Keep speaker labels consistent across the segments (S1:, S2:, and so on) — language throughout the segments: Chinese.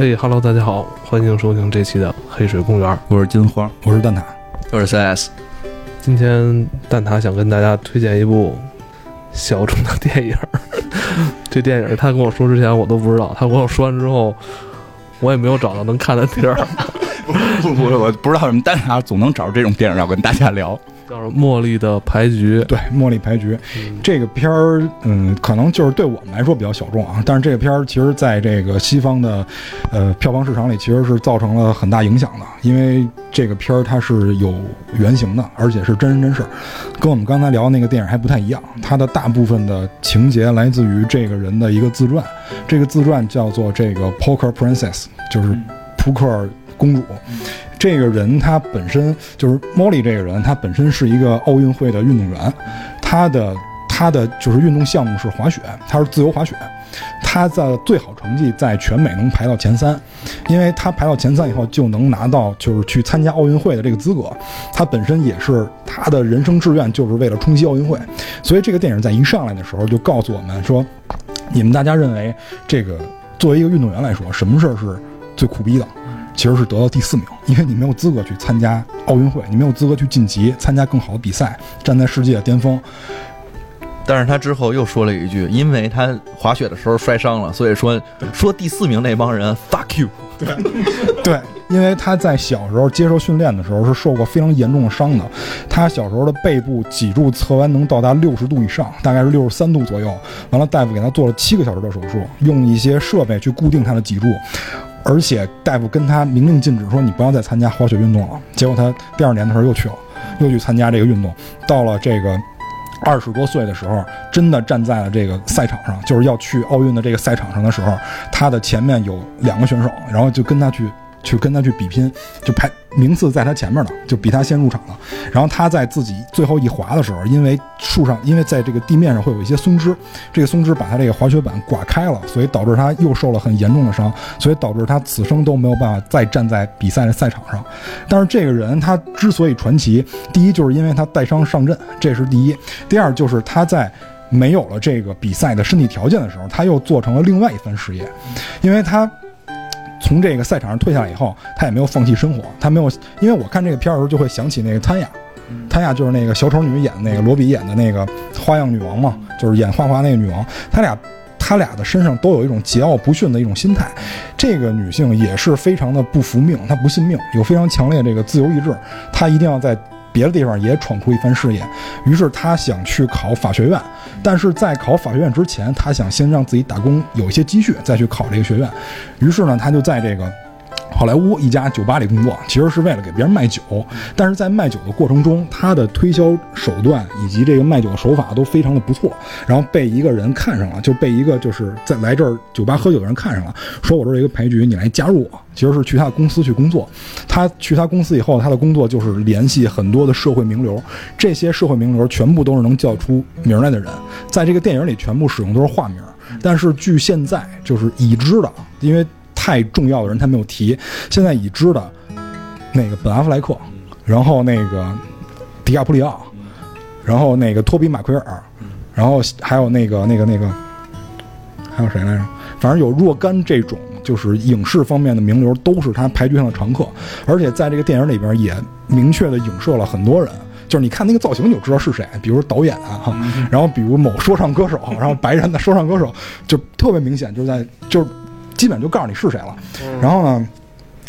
S1: 嘿哈喽，大家好，欢迎收听这期的《黑水公园》，
S2: 我是金花，
S3: 我是蛋挞，
S2: 我是 CS。
S1: 今天蛋挞想跟大家推荐一部小众的电影。这电影他跟我说之前我都不知道，他跟我说完之后，我也没有找到能看的地儿。
S2: 不不，我不知道什么蛋挞总能找着这种电影要跟大家聊。
S1: 叫《茉莉的牌局》，
S3: 对，《茉莉牌局》这个片儿，嗯，可能就是对我们来说比较小众啊，但是这个片儿其实在这个西方的，呃，票房市场里其实是造成了很大影响的，因为这个片儿它是有原型的，而且是真人真事儿，跟我们刚才聊的那个电影还不太一样，它的大部分的情节来自于这个人的一个自传，这个自传叫做这个 Poker Princess，就是扑克公主。这个人他本身就是莫莉，这个人他本身是一个奥运会的运动员，他的他的就是运动项目是滑雪，他是自由滑雪，他的最好成绩在全美能排到前三，因为他排到前三以后就能拿到就是去参加奥运会的这个资格，他本身也是他的人生志愿就是为了冲击奥运会，所以这个电影在一上来的时候就告诉我们说，你们大家认为这个作为一个运动员来说，什么事儿是最苦逼的？其实是得到第四名，因为你没有资格去参加奥运会，你没有资格去晋级参加更好的比赛，站在世界的巅峰。
S2: 但是他之后又说了一句，因为他滑雪的时候摔伤了，所以说说第四名那帮人 fuck you。
S3: 对，对，因为他在小时候接受训练的时候是受过非常严重的伤的，他小时候的背部脊柱侧弯能到达六十度以上，大概是六十三度左右。完了，大夫给他做了七个小时的手术，用一些设备去固定他的脊柱。而且大夫跟他明令禁止说你不要再参加滑雪运动了。结果他第二年的时候又去了，又去参加这个运动。到了这个二十多岁的时候，真的站在了这个赛场上，就是要去奥运的这个赛场上的时候，他的前面有两个选手，然后就跟他去。去跟他去比拼，就排名次在他前面呢，就比他先入场了。然后他在自己最后一滑的时候，因为树上，因为在这个地面上会有一些松枝，这个松枝把他这个滑雪板刮开了，所以导致他又受了很严重的伤，所以导致他此生都没有办法再站在比赛的赛场上。但是这个人他之所以传奇，第一就是因为他带伤上阵，这是第一；第二就是他在没有了这个比赛的身体条件的时候，他又做成了另外一番事业，因为他。从这个赛场上退下来以后，他也没有放弃生活。他没有，因为我看这个片儿的时候就会想起那个汤雅，汤雅就是那个小丑女演的那个罗比演的那个花样女王嘛，就是演花滑那个女王。他俩，他俩的身上都有一种桀骜不驯的一种心态。这个女性也是非常的不服命，她不信命，有非常强烈这个自由意志，她一定要在。别的地方也闯出一番事业，于是他想去考法学院，但是在考法学院之前，他想先让自己打工有一些积蓄，再去考这个学院。于是呢，他就在这个。好莱坞一家酒吧里工作，其实是为了给别人卖酒。但是在卖酒的过程中，他的推销手段以及这个卖酒的手法都非常的不错。然后被一个人看上了，就被一个就是在来这儿酒吧喝酒的人看上了，说我这儿有一个牌局，你来加入我。其实是去他的公司去工作。他去他公司以后，他的工作就是联系很多的社会名流。这些社会名流全部都是能叫出名来的人，在这个电影里全部使用都是化名。但是据现在就是已知的，因为。太重要的人他没有提，现在已知的，那个本阿弗莱克，然后那个迪亚普里奥，然后那个托比马奎尔，然后还有那个那个那个，还有谁来着？反正有若干这种就是影视方面的名流都是他牌局上的常客，而且在这个电影里边也明确的影射了很多人，就是你看那个造型你就知道是谁，比如导演啊，然后比如某说唱歌手，然后白人的说唱歌手就特别明显，就是在就是。基本就告诉你是谁了，然后呢，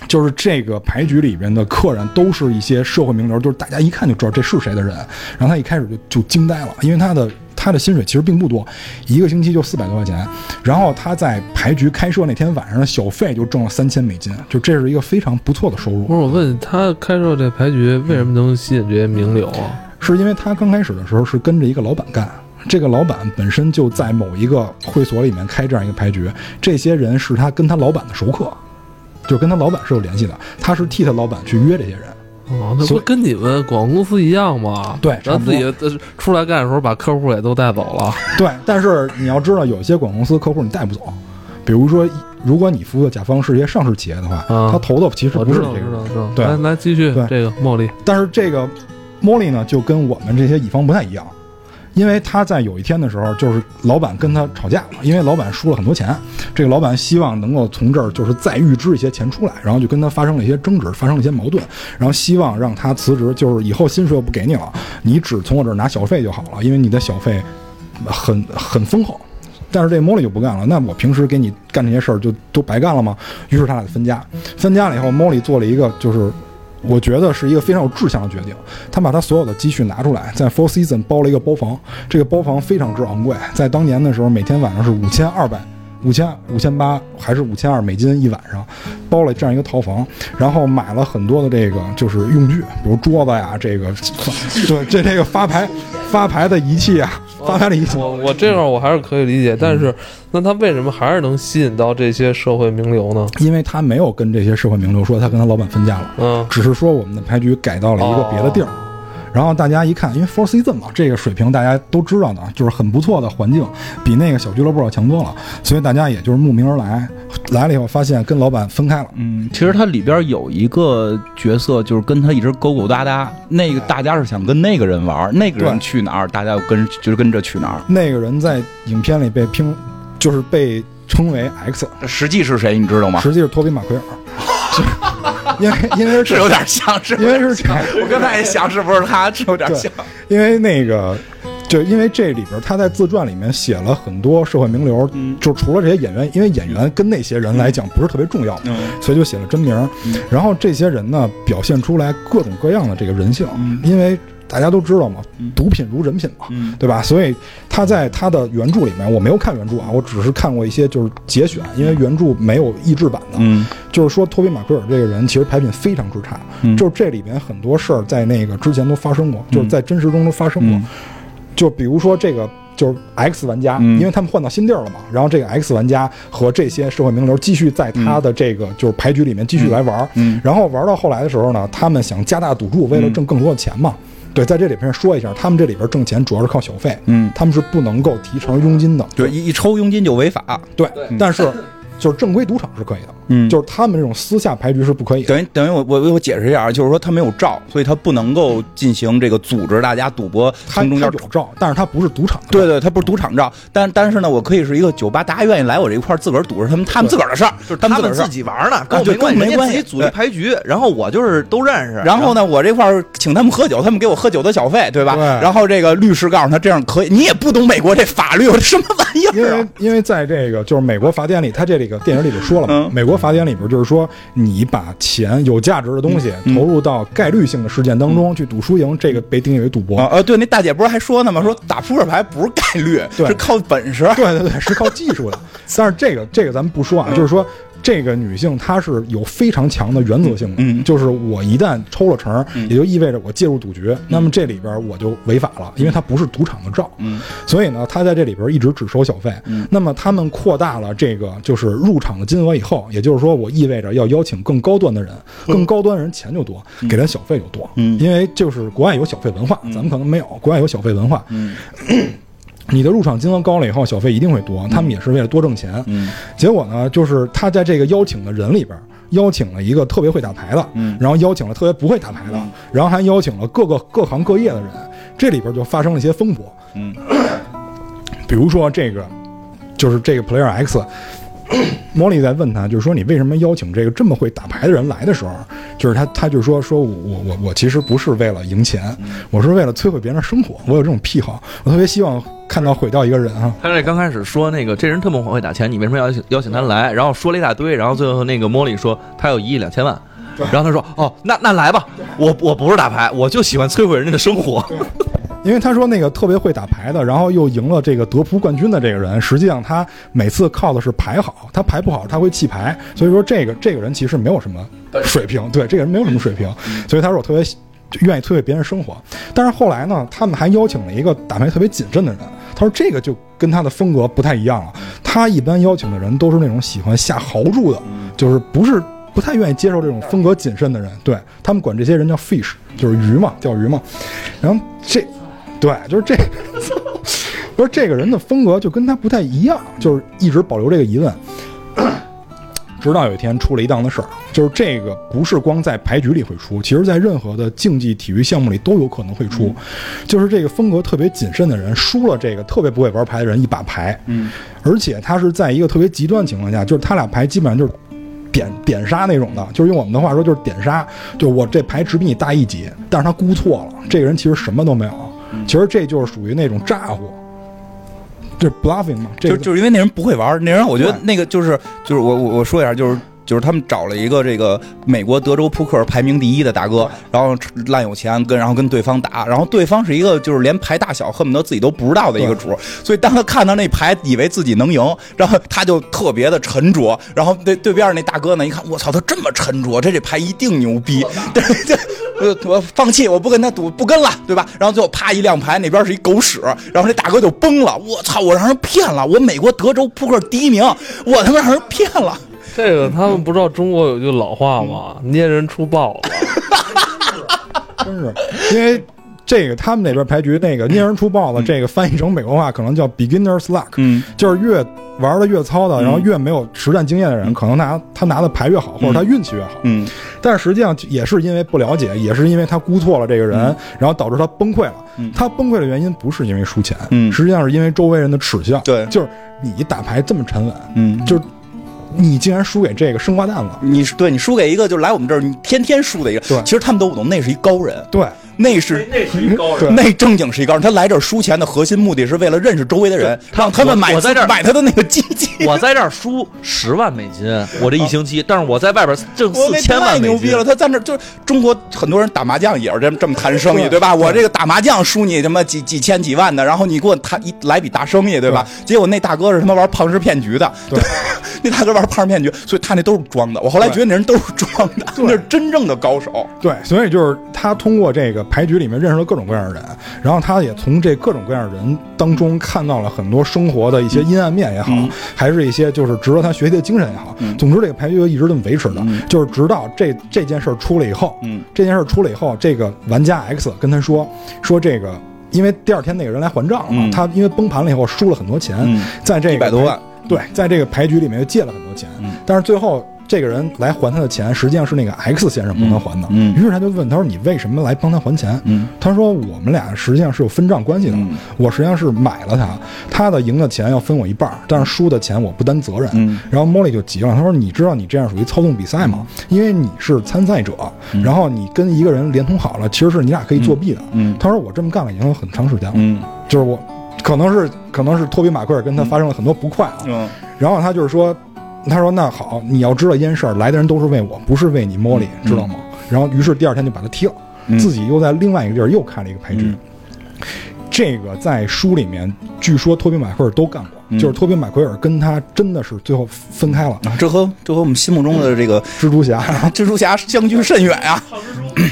S3: 就是这个牌局里边的客人都是一些社会名流，就是大家一看就知道这是谁的人。然后他一开始就就惊呆了，因为他的他的薪水其实并不多，一个星期就四百多块钱。然后他在牌局开设那天晚上的小费就挣了三千美金，就这是一个非常不错的收入。
S1: 不是我问他开设这牌局为什么能吸引这些名流啊？
S3: 是因为他刚开始的时候是跟着一个老板干。这个老板本身就在某一个会所里面开这样一个牌局，这些人是他跟他老板的熟客，就跟他老板是有联系的，他是替他老板去约这些人。
S1: 哦，那不跟你们广告公司一样吗？
S3: 对，
S1: 咱自己出来干的时候把客户也都带走了。
S3: 对，但是你要知道，有些广告公司客户你带不走，比如说，如果你服务的甲方是一些上市企业的话，他投的其实不是这
S1: 个。
S3: 对，
S1: 来来继续，
S3: 对
S1: 这个茉莉，
S3: 但是这个茉莉呢，就跟我们这些乙方不太一样。因为他在有一天的时候，就是老板跟他吵架了，因为老板输了很多钱，这个老板希望能够从这儿就是再预支一些钱出来，然后就跟他发生了一些争执，发生了一些矛盾，然后希望让他辞职，就是以后薪水我不给你了，你只从我这儿拿小费就好了，因为你的小费很很丰厚。但是这莫莉就不干了，那我平时给你干这些事儿就都白干了吗？于是他俩就分家。分家了以后，莫莉做了一个就是。我觉得是一个非常有志向的决定。他把他所有的积蓄拿出来，在 Four Season 包了一个包房，这个包房非常之昂贵，在当年的时候，每天晚上是五千二百、五千、五千八还是五千二美金一晚上，包了这样一个套房，然后买了很多的这个就是用具，比如桌子呀，这个 对这这个发牌发牌的仪器啊，发牌的仪器。
S1: 我我这样我还是可以理解，但是那他为什么还是能吸引到这些社会名流呢？
S3: 因为他没有跟这些社会名流说他跟他老板分家了，
S1: 嗯，
S3: 只是说我们的牌局改到了一个别的地儿。然后大家一看，因为 Four Season 嘛，这个水平大家都知道的，就是很不错的环境，比那个小俱乐部要强多了，所以大家也就是慕名而来。来了以后发现跟老板分开了，
S4: 嗯，其实它里边有一个角色，就是跟他一直勾勾搭搭。那个大家是想跟那个人玩，那个人去哪儿，大家就跟就是跟着去哪儿。
S3: 那个人在影片里被拼，就是被称为 X，
S4: 实际是谁，你知道吗？
S3: 实际是托比马奎尔，是 因为因为
S4: 是有点像，是
S3: 因为是这样
S4: 我刚才也想是不是他，是有点像。
S3: 因为那个，就因为这里边他在自传里面写了很多社会名流，
S4: 嗯。
S3: 就除了这些演员，因为演员跟那些人来讲不是特别重要，
S4: 嗯。
S3: 所以就写了真名儿。然后这些人呢，表现出来各种各样的这个人性，
S4: 嗯。
S3: 因为大家都知道嘛
S4: 嗯，
S3: 毒品如人品嘛。
S4: 嗯
S3: 对吧？所以他在他的原著里面，我没有看原著啊，我只是看过一些就是节选，因为原著没有译制版的。
S4: 嗯
S3: 就是说，托比马奎尔这个人其实牌品非常之差，
S4: 嗯
S3: 就是这里边很多事儿在那个之前都发生过，就是在真实中都发生过。
S4: 嗯
S3: 就比如说这个。就是 X 玩家，
S4: 嗯
S3: 因为他们换到新地儿了嘛，然后这个 X 玩家和这些社会名流继续在他的这个就是牌局里面继续来玩然后玩到后来的时候呢，他们想加大赌注，为了挣更多的钱嘛。对，在这里边说一下，他们这里边挣钱主要是靠小费，
S4: 嗯，
S3: 他们是不能够提成佣金的。
S4: 对，一一抽佣金就违法。
S3: 对，但是就是正规赌场是可以的，
S4: 嗯
S3: 就是他们这种私下牌局是不可以的。
S4: 等于等于我我我解释一下啊，就是说他没有照，所以他不能够进行这个组织大家赌博，
S3: 他
S4: 从中间
S3: 他有照，但是他不是赌场的。
S4: 对对，他不是赌场照，但但是呢，我可以是一个酒吧，大家愿意来我这一块儿自个儿赌是他们他们自个儿的事儿，
S2: 就是他们自。己玩呢，跟我没关系，
S4: 跟我没关系
S2: 人家自己组一牌局，然后我就是都认识。
S4: 然后呢，我这块儿请他们喝酒，他们给我喝酒的小费，对吧？
S3: 对
S4: 然后这个律师告诉他这样可以，你也不懂美国这法律，我这什么玩意
S3: 因为
S4: 儿啊？
S3: 因为在这个就是美国法典里，他这里个电影里就说了嘛，
S4: 嗯
S3: 美国法典里边就是说，你把钱有价值的东西
S4: 嗯
S3: 投入到概率性的事件当中去赌输赢，这个被定义为赌博。
S4: 啊呃，对，那大姐不是还说呢吗？说打扑克牌不是概率，
S3: 对
S4: 是靠本事。
S3: 对对对，是靠技术的。但是这个这个咱们不说啊，就是说这个女性她是有非常强的原则性的，
S4: 嗯
S3: 就是我一旦抽了成，也就意味着我介入赌局，那么这里边我就违法了，因为它不是赌场的照。
S4: 嗯。
S3: 所以呢，她在这里边一直只收小费。
S4: 嗯。
S3: 那么他们扩大了这个就是入场的金额以后，也就是说，我意味着要邀请更高端的人，更高端的人钱就多，给他小费就多。
S4: 嗯。
S3: 因为就是国外有小费文化，咱们可能没有，国外有小费文化。
S4: 嗯
S3: 你的入场金额高了以后，小费一定会多，他们也是为了多挣钱。
S4: 嗯
S3: 结果呢，就是他在这个邀请的人里边。邀请了一个特别会打牌的，
S4: 嗯
S3: 然后邀请了特别不会打牌的，然后还邀请了各个各行各业的人，这里边就发生了一些风波。
S4: 嗯
S3: 比如说这个，就是这个 Player X，莫莉在问他，就是说你为什么邀请这个这么会打牌的人来的时候，就是他他就说说我我我我其实不是为了赢钱，我是为了摧毁别人的生活，我有这种癖好，我特别希望看到毁掉一个人啊。
S2: 他这刚开始说那个这人特么会打钱，你为什么要邀请邀请他来？然后说了一大堆，然后最后那个莫莉说他有一亿两千万，然后他说哦，那那来吧，我我不是打牌，我就喜欢摧毁人家的生活。
S3: 因为他说那个特别会打牌的，然后又赢了这个德扑冠军的这个人，实际上他每次靠的是牌好，他牌不好他会弃牌，所以说这个这个人其实没有什么水平，对这个人没有什么水平，所以他说我特别愿意摧毁别人生活。但是后来呢，他们还邀请了一个打牌特别谨慎的人，他说这个就跟他的风格不太一样了。他一般邀请的人都是那种喜欢下豪注的，就是不是。不太愿意接受这种风格谨慎的人，对他们管这些人叫 fish，就是鱼嘛，钓鱼嘛。然后这，对，就是这，不是这个人的风格就跟他不太一样，就是一直保留这个疑问。直到有一天出了一档子事儿，就是这个不是光在牌局里会出，其实在任何的竞技体育项目里都有可能会出。就是这个风格特别谨慎的人输了这个特别不会玩牌的人一把牌，
S4: 嗯，
S3: 而且他是在一个特别极端情况下，就是他俩牌基本上就是。点点杀那种的，就是用我们的话说，就是点杀。就我这牌只比你大一级，但是他估错了，这个人其实什么都没有。其实这就是属于那种诈唬，就是 bluffing 嘛。这
S4: 就
S3: 个
S4: 就是因为那人不会玩，那人我觉得那个就是就是我我我说一下，就是就是他们找了一个这个美国德州扑克排名第一的大哥，然后烂有钱跟然后跟对方打，然后对方是一个就是连牌大小恨不得自己都不知道的一个主，所以当他看到那牌，以为自己能赢，然后他就特别的沉着，然后对对边那大哥呢一看，我操，他这么沉着，这这牌一定牛逼，对对。我我放弃，我不跟他赌，不跟了，对吧？然后最后啪一亮牌，那边是一狗屎，然后这大哥就崩了。我操！我让人骗了，我美国德州扑克第一名，我他妈让人骗了。
S1: 这个他们不知道中国有句老话吗？捏人出豹子。
S3: 真是因为这个他们那边牌局那个捏人出豹子，这个翻译成美国话可能叫 beginner's luck，
S4: 嗯
S3: 就是越玩的越糙的，然后越没有实战经验的人，可能拿他拿的牌越好，或者他运气越好。
S4: 嗯
S3: 但是实际上也是因为不了解，也是因为他估错了这个人，然后导致他崩溃了。
S4: 嗯
S3: 他崩溃的原因不是因为输钱，
S4: 嗯
S3: 实际上是因为周围人的耻笑。
S4: 对
S3: 就是你打牌这么沉稳，
S4: 嗯，
S3: 就是你竟然输给这个生瓜蛋子。
S4: 你是对你输给一个就来我们这儿，你天天输的一个，
S3: 对。
S4: 其实他们都不懂，那是一高人，
S3: 对，
S4: 那是
S2: 那是一高
S3: 人
S4: 那正经是一高人。他来这儿输钱的核心目的是为了认识周围的人，
S2: 他
S4: 让他们买
S2: 我我在这儿
S4: 买他的那个机器。
S2: 我在这儿输十万美金，我这一星期，但是我在外边挣四千
S4: 太
S2: 万美金
S4: 牛逼了！。他在那儿就是中国很多人打麻将也是这么这么谈生意，
S3: 对
S4: 对吧？我这个打麻将输你他妈几几千几万的，然后你给我谈一来笔大生意，对吧？结果那大哥是他妈玩庞氏骗局的，
S3: 对，
S4: 那大哥玩庞氏骗局，所以他那都是装的。我后来觉得那人都是装的，那是真正的高手。
S3: 对，所以就是他通过这个牌局里面认识了各种各样的人，然后他也从这各种各样的人当中看到了很多生活的一些阴暗面也好，
S4: 嗯。
S3: 还是一些就是值得他学习的精神也好。
S4: 嗯。
S3: 总之，这个牌局就一直这么维持的，
S4: 嗯。
S3: 就是直到这这件事儿出了以后，
S4: 嗯。
S3: 这件事儿出了以后，这个玩家 X 跟他说说这个。因为第二天那个人来还账了嘛，
S4: 嗯。
S3: 他因为崩盘了以后输了很多钱，
S4: 嗯。
S3: 在这个
S4: 100多万，
S3: 对，在这个牌局里面又借了很多钱，
S4: 嗯。
S3: 但是最后这个人来还他的钱，实际上是那个 X 先生帮他还的。
S4: 嗯嗯。
S3: 于是他就问他说：“你为什么来帮他还钱？”
S4: 嗯。
S3: 他说：“我们俩实际上是有分账关系的，
S4: 嗯。
S3: 我实际上是买了他，他的赢的钱要分我一半儿，但是输的钱我不担责任。
S4: 嗯。
S3: 然后莫莉就急了，他说：“你知道你这样属于操纵比赛吗？因为你是参赛者，然后你跟一个人连通好了，其实是你俩可以作弊的。
S4: 嗯。
S3: 他说：“我这么干了已经有很长时间了，
S4: 嗯。
S3: 就是我可能是可能是托比马奎尔跟他发生了很多不快啊，
S4: 嗯。
S3: 然后他就是说，他说那好，你要知道一件事儿，来的人都是为我，不是为你莫莉，知道吗？然后于是第二天就把他踢了，
S4: 嗯
S3: 自己又在另外一个地儿又开了一个牌局。
S4: 嗯
S3: 这个在书里面，据说托比马奎尔都干过，
S4: 嗯
S3: 就是托比马奎尔跟他真的是最后分开了。
S4: 啊，这和这和我们心目中的这个
S3: 蜘蛛侠，
S4: 蜘蛛侠相距甚远啊！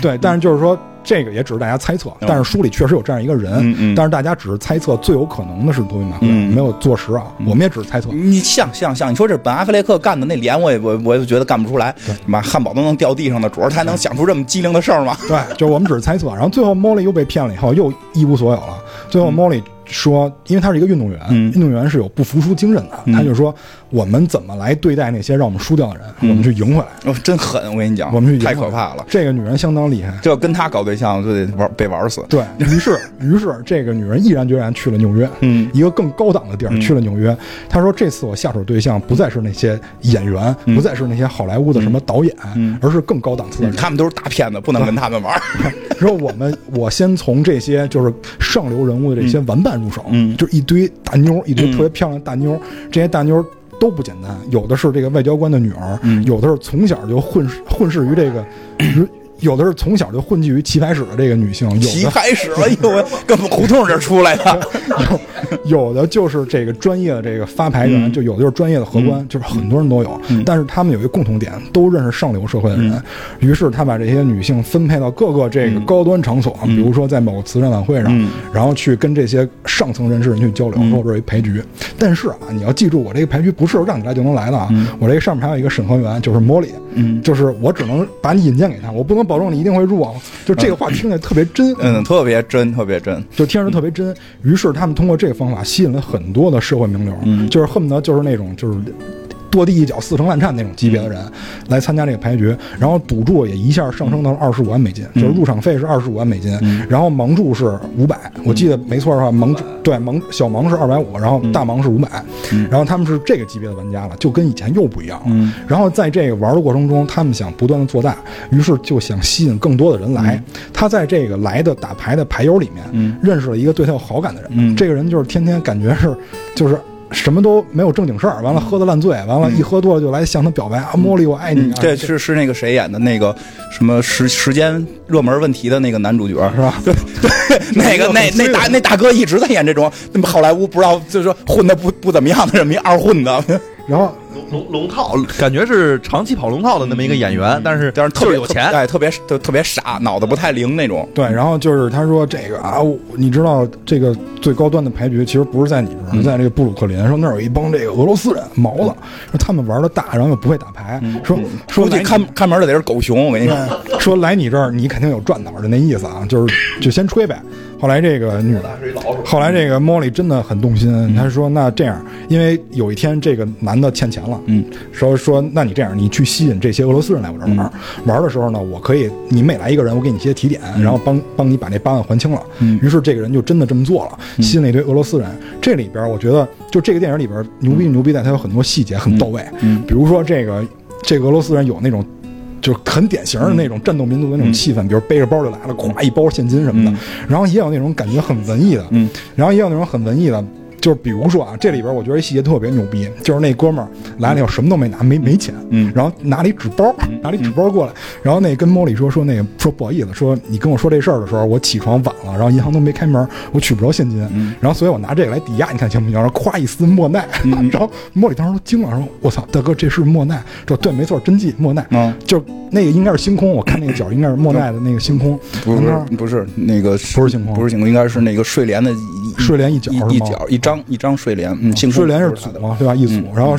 S3: 对，但是就是说这个也只是大家猜测，但是书里确实有这样一个人，
S4: 嗯嗯
S3: 但是大家只是猜测最有可能的是托比马奎尔，
S4: 嗯
S3: 没有坐实啊，我们也只是猜测。
S4: 你像像像，你说这本阿弗雷克干的那脸，我也我我也觉得干不出来。妈，汉堡都能掉地上的主儿，他还能想出这么机灵的事儿吗？
S3: 对，就我们只是猜测。然后最后莫莉又被骗了以后，又一无所有了。最后莫莉说，因为他是一个运动员，
S4: 嗯
S3: 运动员是有不服输精神的，
S4: 嗯
S3: 他就说我们怎么来对待那些让我们输掉的人，
S4: 嗯
S3: 我们去赢回来。
S4: 哦，真狠！我跟你讲，
S3: 我们去赢
S4: 太可怕了。
S3: 这个女人相当厉害。
S4: 这要跟她搞对象，就得玩被玩死。
S3: 对于是，于是这个女人毅然决然去了纽约，
S4: 嗯
S3: 一个更高档的地儿，
S4: 嗯
S3: 去了纽约。她说：“这次我下手对象不再是那些演员，
S4: 嗯
S3: 不再是那些好莱坞的什么导演，
S4: 嗯
S3: 而是更高档次的人。
S4: 他们都是大骗子，不能跟他们玩。
S3: 说我们，我先从这些就是上流人物的这些玩伴入手，
S4: 嗯
S3: 就一堆大妞，一堆
S4: 嗯
S3: 特别漂亮的大妞，这些大妞都不简单，有的是这个外交官的女儿，
S4: 嗯
S3: 有的是从小就混混世于这个。有的是从小就混迹于棋牌室的这个女性，有
S4: 棋牌室哎，呦喂，跟我们胡同这出来的。
S3: 有有的就是这个专业的这个发牌员，
S4: 嗯
S3: 就有的就是专业的荷官，就是很多人都有。
S4: 嗯
S3: 但是他们有一个共同点，都认识上流社会的人。
S4: 嗯
S3: 于是他把这些女性分配到各个这个
S4: 嗯
S3: 高端场所，
S4: 嗯
S3: 比如说在某个慈善晚会上，
S4: 嗯
S3: 然后去跟这些上层人士人去交流，
S4: 嗯
S3: 说我这儿有一牌局。但是啊，你要记住，我这个牌局不是让你来就能来的啊，
S4: 嗯
S3: 我这个上面还有一个审核员，就是莫里。
S4: 嗯
S3: 就是我只能把你引荐给他，我不能保证你一定会入啊。就这个话听着特别真，
S4: 嗯，特别真，特别真。
S3: 就听着特别真。于是他们通过这个方法吸引了很多的社会名流，
S4: 嗯
S3: 就是恨不得就是那种就是跺地一脚四成烂颤那种级别的人来参加这个牌局，然后赌注也一下上升到了二十五万美金，就是入场费是二十五万美金，然后盲注是五百，我记得没错的话，盲注对盲小盲是二百五，然后大盲是五百，然后他们是这个级别的玩家了，就跟以前又不一样了。然后在这个玩的过程中，他们想不断的做大，于是就想吸引更多的人来。他在这个来的打牌的牌友里面，认识了一个对他有好感的人，这个人就是天天感觉是就是。什么都没有正经事儿，完了喝的烂醉，完了，一喝多了就来向他表白啊，茉莉我爱你啊！
S4: 这是是那个谁演的那个什么时时间热门问题的那个男主角是吧？对。对，那个那那大那大哥一直在演这种那么好莱坞不知道就是说混的不不怎么样的这么一二混的，
S3: 然后。
S2: 龙龙龙套，感觉是长期跑龙套的那么一个演员，但是
S4: 但是特别
S2: 有钱，
S4: 哎，特别特特别傻，脑子不太灵那种。
S3: 对，然后就是他说这个啊，你知道这个最高端的牌局其实不是在你这儿，在这个布鲁克林，说那儿有一帮这个俄罗斯人毛子，说他们玩的大，然后又不会打牌，说说
S4: 估计看看门的得是狗熊，我跟你说，
S3: 说来你这儿你肯定有赚头的那意思啊，就是就先吹呗。后来这个女的，后来这个莫莉真的很动心，她说那这样，因为有一天这个男的欠钱了，
S4: 嗯，
S3: 说说那你这样，你去吸引这些俄罗斯人来我这儿玩，玩的时候呢，我可以你每来一个人，我给你一些提点，然后帮帮你把那八万还清了。
S4: 嗯，
S3: 于是这个人就真的这么做了，吸引了一堆俄罗斯人。这里边我觉得就这个电影里边牛逼牛逼在它有很多细节很到位，
S4: 嗯，
S3: 比如说这个这个俄罗斯人有那种。就是很典型的那种战斗民族的那种气氛，比如背着包就来了，咵一包现金什么的，然后也有那种感觉很文艺的，
S4: 嗯，
S3: 然后也有那种很文艺的。就是比如说啊，这里边我觉得细节特别牛逼，就是那哥们儿来了以后什么都没拿，没没钱，
S4: 嗯，
S3: 然后拿了一纸包，拿了一纸包过来，然后那跟莫里说说那个说不好意思，说你跟我说这事儿的时候，我起床晚了，然后银行都没开门，我取不着现金，然后所以我拿这个来抵押，你看行不行？然后夸一撕莫奈，然后莫里当时都惊了，说我操，大哥这是莫奈？说对，没错，真迹莫奈，
S4: 嗯，
S3: 就那个应该是星空，我看那个角应该是莫奈的那个星空，
S4: 不是不是那个
S3: 不是星空，
S4: 不是星空，应该是那个睡莲的
S3: 睡莲一角
S4: 一角一张一张睡莲。嗯，
S3: 睡莲是组嘛，对吧？一组，然后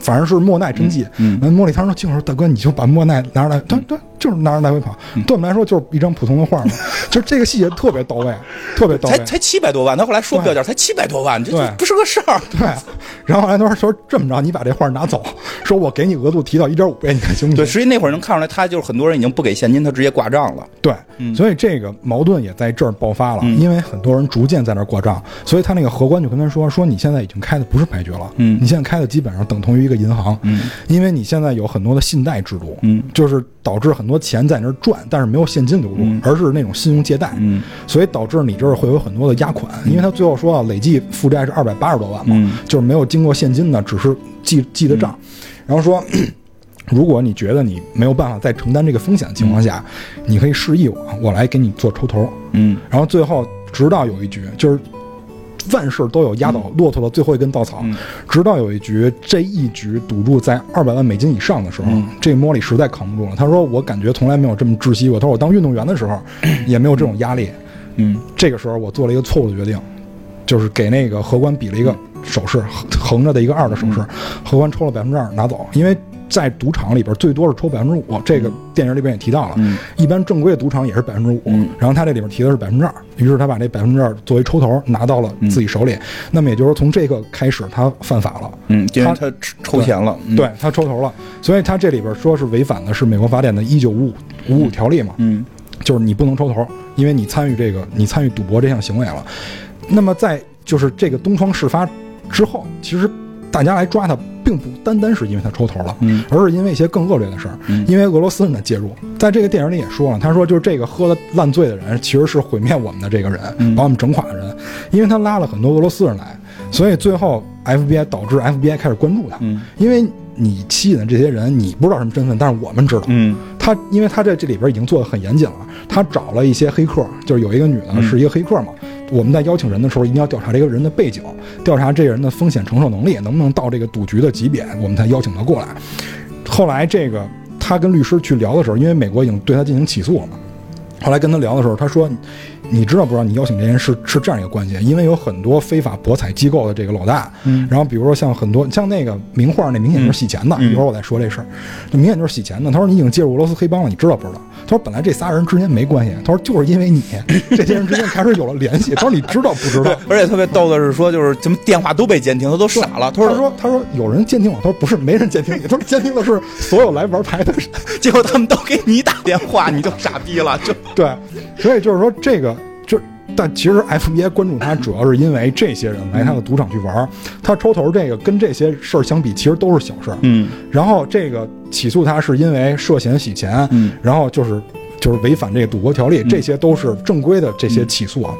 S3: 反正是莫奈真迹。
S4: 嗯，
S3: 莫里他说：“静说大哥，你就把莫奈拿出来。”对对，就是拿着来回跑。对我们来说就是一张普通的画嘛，就是这个细节特别到位，特别到位。
S4: 才才七百多万，他后来说标价才七百多万，这不是个事儿。
S3: 对，然后后来他说说这么着，你把这画拿走，说我给你额度提到一点五倍，你看行不行？
S4: 对，实际那会儿能看出来，他就是很多人已经不给现金，他直接挂账了。
S3: 对，所以这个矛盾也在这儿爆发了，因为很多人逐渐在那儿挂账，所以他那个荷官就跟他说说你现在已经开的不是牌局了，
S4: 嗯，
S3: 你现在开的基本上等同于一个银行，
S4: 嗯，
S3: 因为你现在有很多的信贷制度，
S4: 嗯，
S3: 就是导致很多钱在那儿赚，但是没有现金流入，而是那种信用借贷，
S4: 嗯，
S3: 所以导致你这儿会有很多的压款，因为他最后说啊，累计负债是二百八十多万嘛，就是没有经过现金的，只是记记的账，然后说。如果你觉得你没有办法再承担这个风险的情况下，你可以示意我，我来给你做抽头。
S4: 嗯，
S3: 然后最后直到有一局，就是万事都有压倒骆驼的最后一根稻草，直到有一局，这一局赌注在二百万美金以上的时候，这莫里实在扛不住了。他说：“我感觉从来没有这么窒息过。”他说：“我当运动员的时候 也没有这种压力。”
S4: 嗯，
S3: 这个时候我做了一个错误的决定，就是给那个荷官比了一个手势，横着的一个二的手势，荷官抽了百分之二拿走，因为。在赌场里边，最多是抽百分之五。这个电影里边也提到了，一般正规的赌场也是百分之五。然后他这里边提的是百分之二，于是他把这百分之二作为抽头拿到了自己手里。那么也就是说，从这个开始，他犯法了。
S4: 嗯，因为他抽钱了，
S3: 对他抽头了。所以他这里边说是违反的是美国法典的一九五五五五条例嘛？
S4: 嗯，
S3: 就是你不能抽头，因为你参与这个，你参与赌博这项行为了。那么在就是这个东窗事发之后，其实。大家来抓他，并不单单是因为他抽头了，
S4: 嗯，
S3: 而是因为一些更恶劣的事儿，
S4: 嗯，
S3: 因为俄罗斯人的介入。在这个电影里也说了，他说就是这个喝的烂醉的人，其实是毁灭我们的这个人，把我们整垮的人，因为他拉了很多俄罗斯人来，所以最后 FBI 导致 FBI 开始关注他，
S4: 嗯，
S3: 因为你吸引的这些人，你不知道什么身份，但是我们知道，
S4: 嗯，
S3: 他因为他在这里边已经做的很严谨了，他找了一些黑客，就是有一个女的是一个黑客嘛。我们在邀请人的时候，一定要调查这个人的背景，调查这个人的风险承受能力，能不能到这个赌局的级别，我们才邀请他过来。后来，这个他跟律师去聊的时候，因为美国已经对他进行起诉了嘛。后来跟他聊的时候，他说：“你知道不知道？你邀请这些人是是这样一个关系，因为有很多非法博彩机构的这个老大，
S4: 嗯
S3: 然后比如说像很多像那个名画，那明显就是洗钱的。
S4: 嗯
S3: 一会儿我再说这事儿，就明显就是洗钱的。他说你已经介入俄罗斯黑帮了，你知道不知道？他说本来这仨人之间没关系，他说就是因为你，这些人之间开始有了联系。他说你知道不知道？
S4: 而且特别逗的是说，就是什么电话都被监听，他都傻了。他说，
S3: 他说：“他说有人监听我，他说不是，没人监听你，他说监听的是所有来玩牌的人。
S4: 结果他们都给你打电话，你就傻逼了，就
S3: 对，所以就是说这个就。但其实 FBI 关注他，主要是因为这些人来他的赌场去玩儿，他抽头这个跟这些事儿相比，其实都是小事儿。
S4: 嗯
S3: 然后这个起诉他是因为涉嫌洗钱，
S4: 嗯
S3: 然后就是就是违反这个赌博条例，这些都是正规的这些起诉啊。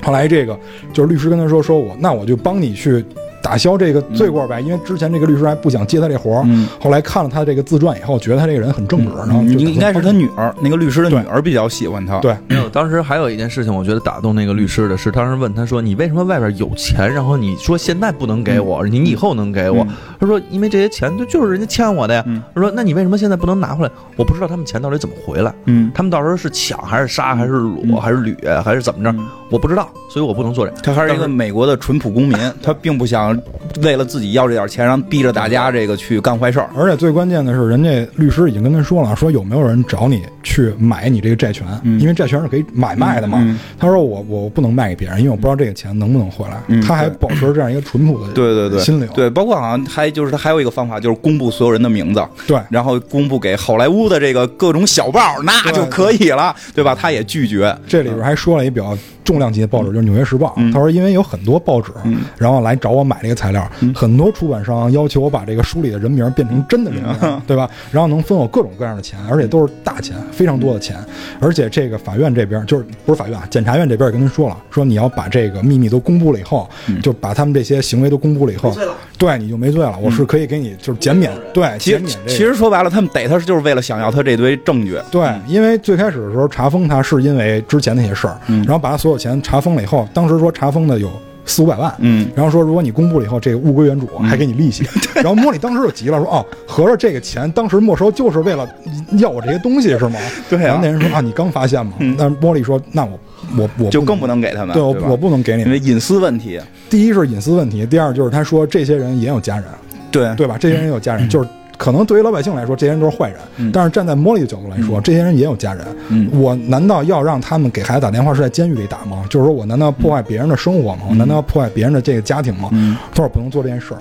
S3: 后来这个就是律师跟他说，说我那我就帮你去打消这个罪过呗，因为之前这个律师还不想接他这活儿，
S4: 嗯
S3: 后来看了他这个自传以后，觉得他这个人很正直，然后就
S4: 应应该是他女儿，那个律师的女儿比较喜欢他。
S3: 对
S2: 没有，当时还有一件事情，我觉得打动那个律师的是，当时问他说：“你为什么外边有钱，然后你说现在不能给我，你以后能给我？”
S4: 嗯
S2: 他说：“因为这些钱就就是人家欠我的呀。
S4: 嗯
S2: 他说：“那你为什么现在不能拿回来？我不知道他们钱到底怎么回来，
S4: 嗯，
S2: 他们到时候是抢还是杀还是掳
S4: 嗯
S2: 还是掠还是怎么着，
S4: 嗯
S2: 我不知道，所以我不能做这。
S4: 他还是一个美国的淳朴公民，他并不想为了自己要这点钱，然后逼着大家这个去干坏事儿。
S3: 而且最关键的是，人家律师已经跟他说了，说有没有人找你去买你这个债权，
S4: 嗯
S3: 因为债权是可以买卖的嘛。
S4: 嗯
S3: 他说我我不能卖给别人，因为我不知道这个钱能不能回来。
S4: 嗯
S3: 他还保持着这样一个淳朴的
S4: 对对对，
S3: 心灵。
S4: 对，包括好像还就是他还有一个方法，就是公布所有人的名字，
S3: 对
S4: 然后公布给好莱坞的这个各种小报，那就可以了，对吧？他也拒绝。
S3: 这里边还说了一比较重量级的报纸，就是《纽约时报》。
S4: 嗯。
S3: 他说，因为有很多报纸，
S4: 嗯。
S3: 然后来找我买这个材料，
S4: 嗯。
S3: 很多出版商要求我把这个书里的人名变成真的人名，
S4: 嗯。
S3: 对吧？然后能分我各种各样的钱，而且都是大钱，非常多的钱。而且这个法院这边就是不是法院啊，检察院这边也跟您说了，说你要把这个秘密都公布了以后，
S4: 嗯。
S3: 就把他们这些行为都公布了以后，对你就没罪了。我是可以给你就是减免，对，
S4: 其实
S3: 减免这个
S4: 其实说白了，他们逮他就是为了想要他这堆证据。
S3: 对，因为最开始的时候查封他是因为之前那些事儿，
S4: 嗯
S3: 然后把他所有钱查封了以后，当时说查封的有四五百万，
S4: 嗯
S3: 然后说如果你公布了以后，这个物归原主，还给你利息。然后莫莉当时就急了，说哦，合着这个钱当时没收就是为了要我这些东西是吗？
S4: 对啊
S3: 然后那人说啊，你刚发现吗？
S4: 嗯
S3: 但是莫里说，那我我我
S4: 就更不能给他们，
S3: 对我我不能给你
S4: 因为隐私问题。
S3: 第一是隐私问题，第二就是他说这些人也有家人，
S4: 对
S3: 对吧？这些人也有家人，就是可能对于老百姓来说，这些人都是坏人，
S4: 嗯
S3: 但是站在莫莉的角度来说，这些人也有家人。
S4: 嗯
S3: 我难道要让他们给孩子打电话是在监狱里打吗？就是说我难道要破坏别人的生活吗？我难道要破坏别人的这个家庭吗？
S4: 嗯
S3: 他说不能做这件事儿。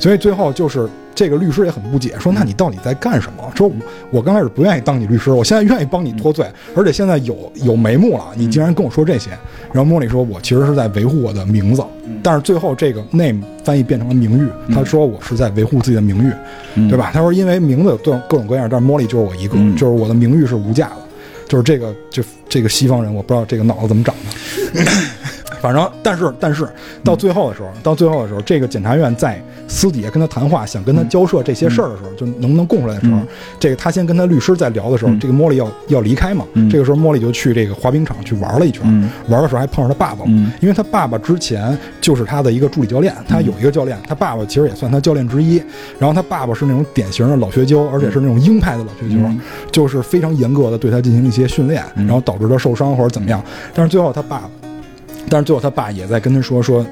S3: 所以最后就是这个律师也很不解，说那你到底在干什么？说我我刚开始不愿意当你律师，我现在愿意帮你脱罪，而且现在有有眉目了，你竟然跟我说这些。然后莫里说，我其实是在维护我的名字，但是最后这个 name 翻译变成了名誉，他说我是在维护自己的名誉，
S4: 嗯。
S3: 对吧？他说因为名字有各种各种各样，但是莫里就是我一个，
S4: 嗯。
S3: 就是我的名誉是无价的，就是这个就这个西方人，我不知道这个脑子怎么长的。反正，但是，但是到最后的时候，到最后的时候，这个检察院在私底下跟他谈话，想跟他交涉这些事儿的时候，就能不能供出来的时候，
S4: 嗯
S3: 这个他先跟他律师在聊的时候，
S4: 嗯
S3: 这个莫莉要要离开嘛，
S4: 嗯
S3: 这个时候莫莉就去这个滑冰场去玩了一圈，
S4: 嗯
S3: 玩的时候还碰上他爸爸因为他爸爸之前就是他的一个助理教练，他有一个教练，他爸爸其实也算他教练之一。然后他爸爸是那种典型的老学究，而且是那种鹰派的老学究，
S4: 嗯
S3: 就是非常严格的对他进行一些训练，
S4: 嗯
S3: 然后导致他受伤或者怎么样。但是最后他爸，但是最后他爸也在跟他说说。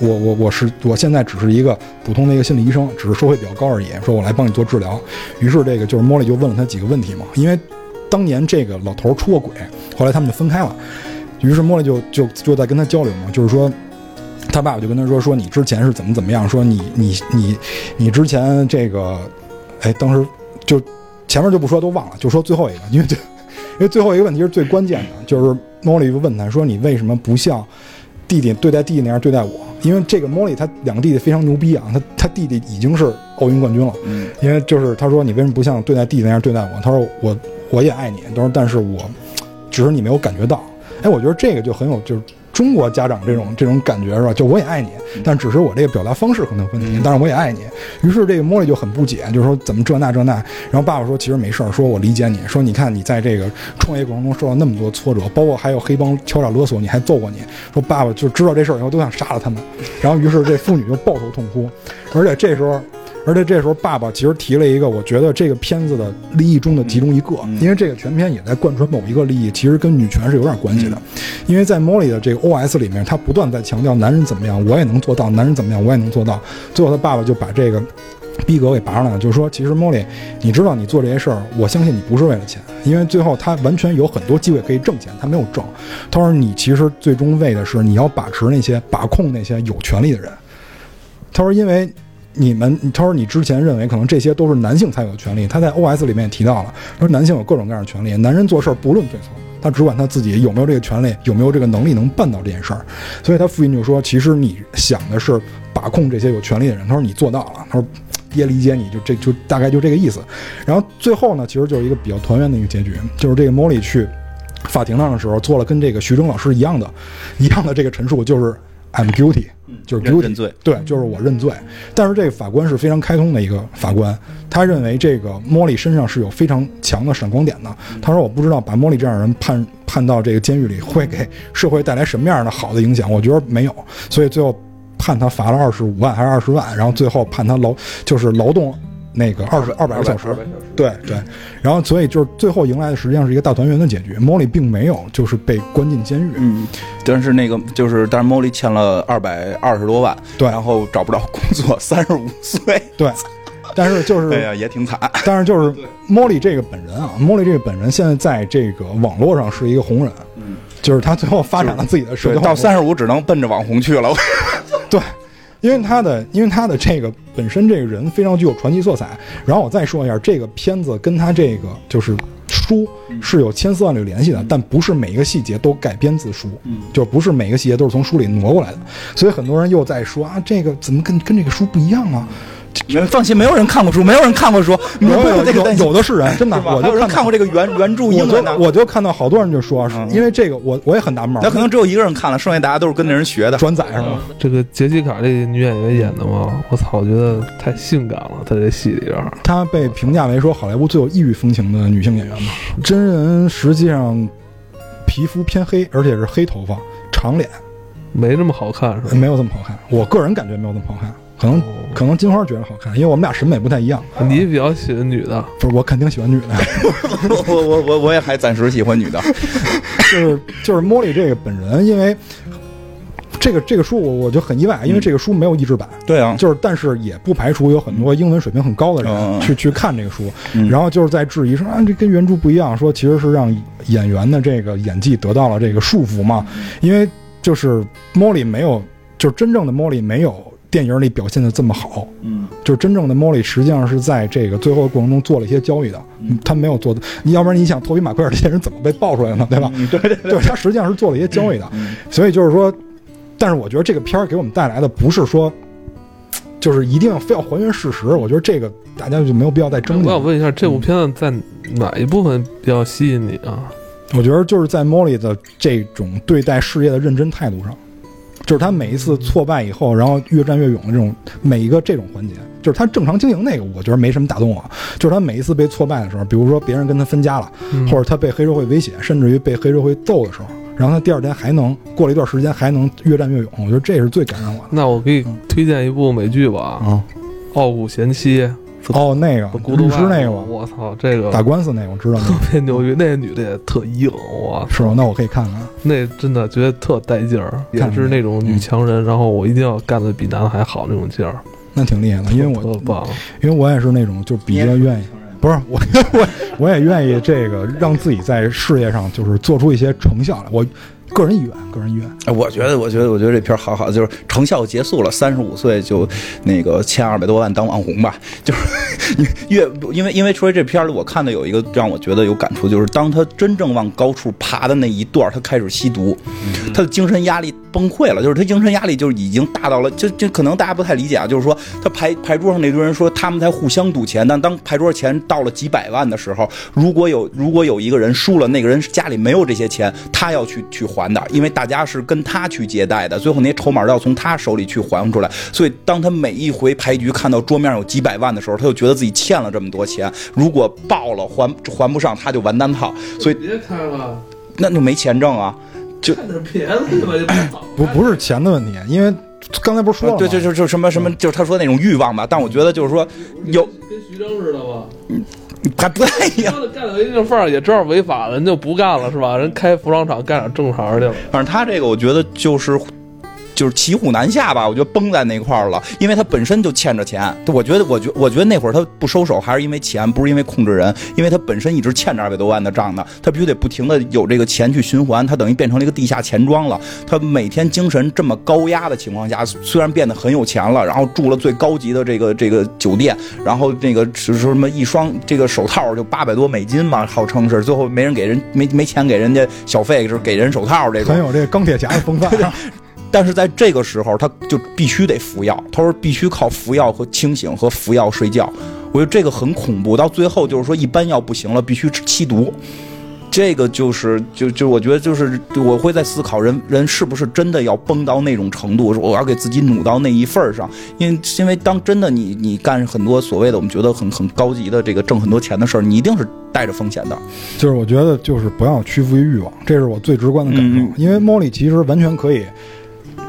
S3: 我我我是我现在只是一个普通的一个心理医生，只是收费比较高而已。说我来帮你做治疗。于是这个就是莫莉就问了他几个问题嘛，因为当年这个老头出过轨，后来他们就分开了。于是莫莉就就就在跟他交流嘛，就是说，他爸爸就跟他说说你之前是怎么怎么样，说你你你你之前这个，哎，当时就前面就不说都忘了，就说最后一个，因为这因为最后一个问题是最关键的，就是莫莉就问他说你为什么不像弟弟对待弟弟那样对待我？因为这个莫莉他两个弟弟非常牛逼啊，他他弟弟已经是奥运冠军了，
S4: 嗯
S3: 因为就是他说你为什么不像对待弟弟那样对待我？他说我我也爱你，他说但是我只是你没有感觉到。哎，我觉得这个就很有就是中国家长这种这种感觉是吧？就我也爱你，但只是我这个表达方式可能有问题，但是我也爱你。于是这个莫莉就很不解，就是说怎么这那这那。然后爸爸说其实没事儿，说我理解你，说你看你在这个创业过程中受到那么多挫折，包括还有黑帮敲诈勒索你，还揍过你。说爸爸就知道这事儿以后都想杀了他们。然后于是这妇女就抱头痛哭，而且这时候。而且这时候爸爸其实提了一个，我觉得这个片子的利益中的其中一个，
S4: 嗯
S3: 因为这个全片也在贯穿某一个利益，其实跟女权是有点关系的。因为在 Molly 的这个 OS 里面，他不断在强调男人怎么样，我也能做到；男人怎么样，我也能做到。最后他爸爸就把这个逼格给拔上来了，就是说，其实 Molly，你知道你做这些事儿，我相信你不是为了钱，因为最后他完全有很多机会可以挣钱，他没有挣。他说你其实最终为的是你要把持那些把控那些有权利的人。他说因为。你们，他说你之前认为可能这些都是男性才有的权利，他在 OS 里面也提到了，说男性有各种各样的权利，男人做事儿不论对错，他只管他自己有没有这个权利，有没有这个能力能办到这件事儿。所以他父亲就说，其实你想的是把控这些有权利的人，他说你做到了，他说爹理解你就这就大概就这个意思。然后最后呢，其实就是一个比较团圆的一个结局，就是这个莫莉去法庭上的时候做了跟这个徐峥老师一样的一样的这个陈述，就是 I'm guilty，就是
S4: 认
S3: guilty
S4: 认罪，
S3: 对，就是我认罪。但是这个法官是非常开通的一个法官，他认为这个莫莉身上是有非常强的闪光点的。他说：“我不知道把莫莉这样的人判判到这个监狱里会给社会带来什么样的好的影响，我觉得没有。所以最后判他罚了二十五万还是二十万，然后最后判他劳就是劳动那个二十二百个小时。对对，然后所以就是最后迎来的实际上是一个大团圆的结局。莫莉并没有就是被关进监狱，
S4: 嗯，但是那个就是，但是 Molly 欠了二百二十多万，
S3: 对
S4: 然后找不着工作，三十五岁，
S3: 对。但是就是
S4: 哎呀，也挺惨。
S3: 但是就是莫莉这个本人啊，莫莉这个本人现在在这个网络上是一个红人，
S4: 嗯，
S3: 就是他最后发展了自己的社
S4: 对，
S3: 交
S4: 到三十五只能奔着网红去了。
S3: 对，因为他的因为他的这个本身这个人非常具有传奇色彩。然后我再说一下，这个片子跟他这个就是书是有千丝万缕联系的，但不是每一个细节都改编自书，
S4: 嗯
S3: 就不是每个细节都是从书里挪过来的。所以很多人又在说啊，这个怎么跟跟这个书不一样啊？
S4: 放心，没有人看过书，没有人看过书，没
S3: 有有有
S4: 用这个
S3: 有的是人，真的我就看
S4: 人看过这个原原著英
S3: 我
S4: 文的
S3: 就，我就看到好多人就说，因为这个我我也很纳闷儿，
S4: 那可能只有一个人看了，剩下大家都是跟那人学的。
S3: 转载是吗？
S1: 这个杰西卡这个女演员演的嘛，我操，我觉得太性感了，在这戏里边儿。
S3: 她被评价为说好莱坞最有异域风情的女性演员嘛。真人实际上皮肤偏黑，而且是黑头发、长脸，
S1: 没这么好看是吧？
S3: 没有这么好看。我个人感觉没有这么好看，可能可能金花觉得好看，因为我们俩审美不太一样。
S1: 你比较喜欢女的，
S3: 不是，我肯定喜欢女的，
S4: 我我我我也还暂时喜欢女的。
S3: 就是就是莫莉这个本人，因为这个这个书我我就很意外，因为这个书没有译制版。
S4: 对啊，
S3: 就是，但是也不排除有很多英文水平很高的人
S4: 嗯。
S3: 去、去看这个书，
S4: 嗯。
S3: 然后就是在质疑说啊，这跟原著不一样，说其实是让演员的这个演技得到了这个束缚嘛，因为就是莫莉没有，就是真正的莫莉没有电影里表现的这么好，
S4: 嗯，
S3: 就是真正的莫莉实际上是在这个最后的过程中做了一些交易的，
S4: 嗯
S3: 他没有做的，你要不然你想托比马奎尔这些人怎么被爆出来的呢，对吧？
S4: 嗯对对对，
S3: 就是他实际上是做了一些交易的，
S4: 嗯
S3: 所以就是说，但是我觉得这个片儿给我们带来的不是说，就是一定要非要还原事实。我觉得这个大家就没有必要再争论。
S1: 我想问一下，这部片子在哪一部分比较吸引你啊？
S3: 我觉得就是在莫莉的这种对待事业的认真态度上，就是他每一次挫败以后，然后越战越勇的这种每一个这种环节，就是他正常经营那个，我觉得没什么打动我。就是他每一次被挫败的时候，比如说别人跟他分家了，
S1: 嗯
S3: 或者他被黑社会威胁，甚至于被黑社会揍的时候，然后他第二天还能过了一段时间还能越战越勇，我觉得这是最感染我的。
S1: 那我给你推荐一部美剧吧，
S3: 嗯，《
S1: 傲骨贤妻》
S3: 哦，那个
S1: 孤独
S3: 律师那个吗，
S1: 我操，这个
S3: 打官司那个我知道
S1: 特，别牛逼，那女的也特硬，我
S3: 是吗？那我可以看看。
S1: 那真的觉得特带劲儿，也是那种女强人，然后我一定要干的比男的还好那种劲儿，
S3: 那挺厉害的，因为我。因为我也是那种就比较愿意，不是我我我也愿意这个让自己在事业上就是做出一些成效来。我个人意愿，个人意愿。
S4: 哎，我觉得，我觉得，我觉得这片儿好好，就是成效结束了，三十五岁就那个欠二百多万当网红吧，就是你越因为因为说这片儿里我看的有一个让我觉得有感触，就是当他真正往高处爬的那一段，他开始吸毒，他的精神压力崩溃了，就是他精神压力就是已经大到了，就就可能大家不太理解啊，就是说他牌牌桌上那堆人说他们在互相赌钱，但当牌桌钱到了几百万的时候，如果有如果有一个人输了，那个人家里没有这些钱，他要去去还还的，因为大家是跟他去借贷的，最后那些筹码都要从他手里去还出来，所以当他每一回牌局看到桌面有几百万的时候，他就觉得自己欠了这么多钱，如果爆了还还不上，他就完蛋套，所以
S1: 别开了，
S4: 那就没钱挣啊。
S1: 就干点别的吧，就不
S3: 不是钱的问题，因为刚才不是说了吗？
S4: 对，就就就什么什么，就是他说那种欲望吧。但我觉得就是说有
S1: 跟徐峥似的吧？
S4: 嗯还不太一样。
S1: 他干到一定份儿也知道违法了，人就不干了是吧？人开服装厂干点正行去了。
S4: 反正他这个，我觉得就是就是骑虎难下吧。我觉得崩在那块儿了，因为他本身就欠着钱。我觉得，我觉我觉得那会儿他不收手，还是因为钱，不是因为控制人，因为他本身一直欠着二百多万的账呢，他必须得不停的有这个钱去循环，他等于变成了一个地下钱庄了。他每天精神这么高压的情况下，虽然变得很有钱了，然后住了最高级的这个这个酒店，然后那个是说什么一双这个手套就八百多美金嘛，号称是，最后没人给人没没钱给人家小费，就是给人手套这种
S3: 很。有这个钢铁侠的风范。
S4: 但是在这个时候，他就必须得服药。他说必须靠服药和清醒和服药睡觉。我觉得这个很恐怖。到最后就是说，一般药不行了，必须吃吸毒。这个就是就就我觉得就是我会在思考人人是不是真的要崩到那种程度，说我要给自己努到那一份儿上。因为因为当真的你你干很多所谓的我们觉得很很高级的这个挣很多钱的事儿，你一定是带着风险的。
S3: 就是我觉得就是不要屈服于欲望，这是我最直观的感受。因为莫莉其实完全可以，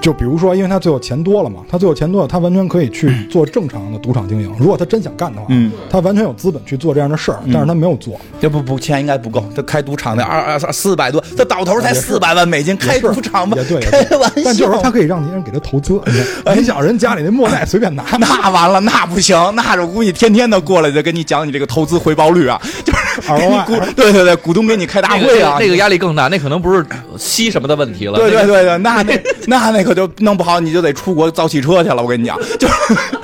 S3: 就比如说，因为他最后钱多了嘛，他最后钱多了，他完全可以去做正常的赌场经营。如果他真想干的话，
S4: 嗯，
S3: 他完全有资本去做这样的事儿，但是他没有做。
S4: 这不不钱应该不够，他开赌场的二二四百多，他倒头才四百万美金，开赌场吧
S3: 也对，
S4: 开
S3: 对
S4: 玩笑。
S3: 但就是说，他可以让别人给他投资。你想人家里那莫奈随便拿，
S4: 那完了，那不行，那我估计天天的过来就跟你讲你这个投资回报率啊，就是
S3: ROI
S4: 股，对对对，股东给你开大会啊，
S2: 个那个压力更大，那可能不是吸什么的问题了。
S4: 对对对对，那 那那那可就弄不好你就得出国造汽车去了，我跟你讲，就是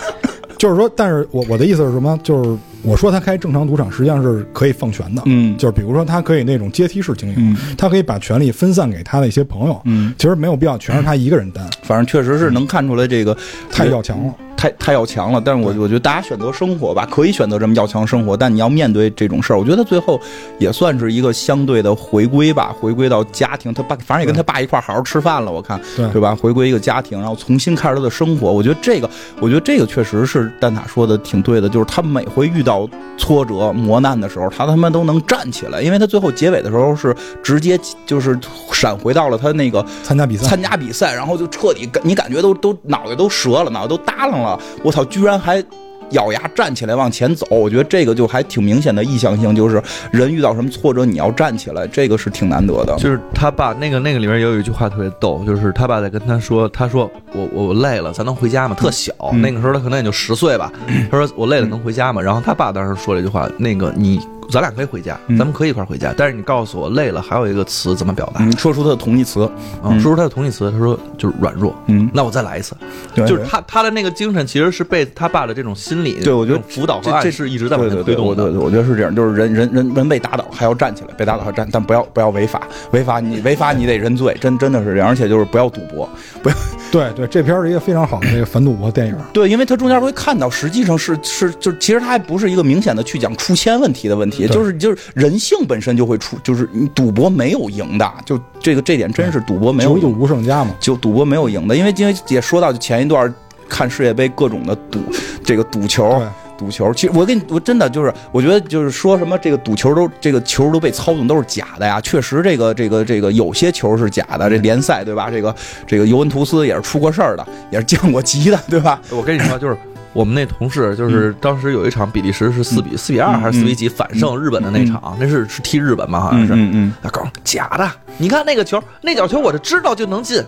S3: 就是说，但是我我的意思是什么？就是我说他开正常赌场实际上是可以放权的，
S4: 嗯
S3: 就是比如说他可以那种阶梯式经营，
S4: 嗯
S3: 他可以把权力分散给他的一些朋友，
S4: 嗯，
S3: 其实没有必要全是他一个人担，
S4: 反正确实是能看出来这个
S3: 太要强了。
S4: 太太要强了，但是我我觉得大家选择生活吧，可以选择这么要强生活，但你要面对这种事儿，我觉得最后也算是一个相对的回归吧，回归到家庭，他爸反正也跟他爸一块儿好好吃饭了，我看
S3: 对
S4: 对吧？回归一个家庭，然后重新开始他的生活，我觉得这个，我觉得这个确实是蛋挞说的挺对的，就是他每回遇到挫折磨难的时候，他他妈都能站起来，因为他最后结尾的时候是直接就是闪回到了他那个
S3: 参加比赛，
S4: 参加比赛，然后就彻底感你感觉都都脑袋都折了，脑袋都耷拉了，我操，居然还。咬牙站起来往前走，我觉得这个就还挺明显的意向性，就是人遇到什么挫折你要站起来，这个是挺难得的。
S2: 就是他爸那个那个里面也有一句话特别逗，就是他爸在跟他说，他说我我累了，咱能回家吗？特小，
S4: 嗯
S2: 那个时候他可能也就十岁吧。他说我累了能回家吗？然后他爸当时说了一句话，那个你咱俩可以回家，
S4: 嗯
S2: 咱们可以一块儿回家，但是你告诉我累了还有一个词怎么表达？
S4: 嗯，说出他的同义词，
S2: 啊，说出他的同义词，他说就是软弱。
S4: 嗯，
S2: 那我再来一次，
S4: 对
S2: 就是他他的那个精神其实是被他爸的这种心理，
S4: 对我觉得
S2: 辅导和
S4: 这这
S2: 暗示一直在往前
S4: 对对对，
S2: 推动的。
S4: 我对对，我觉得是这样，就是人人人人被打倒还要站起来，被打倒还要站，但不要不要违法，违法你违法你得认罪，真真的是这样，而且就是不要赌博，不要
S3: 对对，这片儿是一个非常好的这个反赌博电影。
S4: 对，因为他中间会看到，实际上是是就是其实他还不是一个明显的去讲出千问题的问题，
S3: 对
S4: 就是就是人性本身就会出，就是你赌博没有赢的，就这个这点真是赌博没有
S3: 九赌
S4: 赢，
S3: 无胜家嘛，
S4: 就赌博没有赢的，因为今天也说到就前一段看世界杯各种的赌这个赌球，赌球，其实我跟你我真的就是，我觉得就是说什么这个赌球都这个球都被操纵都是假的呀。确实，这个这个这个有些球是假的，这联赛对吧？这个这个尤文图斯也是出过事儿的，也是降过级的，对吧？
S2: 我跟你说，就是我们那同事，就是
S4: 嗯
S2: 当时有一场比利时是四比四比二还是四比几反胜日本的那场，那是是踢日本吧，好像是。
S4: 嗯
S2: 他告诉我假的，你看那个球，那脚球我就知道就能进。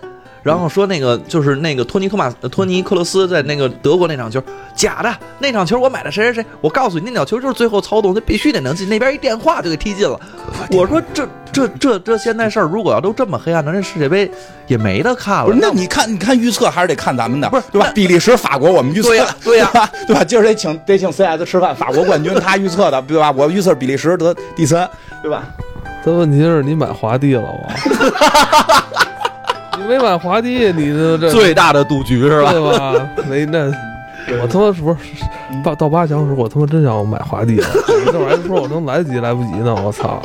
S2: 然后说那个就是那个托尼托马呃托尼克罗斯在那个德国那场球假的，那场球我买了谁谁谁，我告诉你那脚球就是最后操纵，他必须得能进，那边一电话就给踢进了。我说这这这这现在事儿如果要都这么黑暗，那这世界杯也没得看了。
S4: 不是，那你看，你看预测还是得看咱们的，
S2: 不是
S4: 对吧？比利时、法国我们预测
S2: 对呀对呀
S4: 吧？对吧？今儿得请得请 CS 吃饭，法国冠军 他预测的，对吧？我预测比利时得第三，对吧？
S1: 但问题是你买华帝了吗？你没买华帝，你这这
S2: 最大的赌局是吧？
S1: 对吧？没那，我他妈是不是到到八强时，我他妈真想买华帝了。那会儿说我能来得及来不及呢，我操！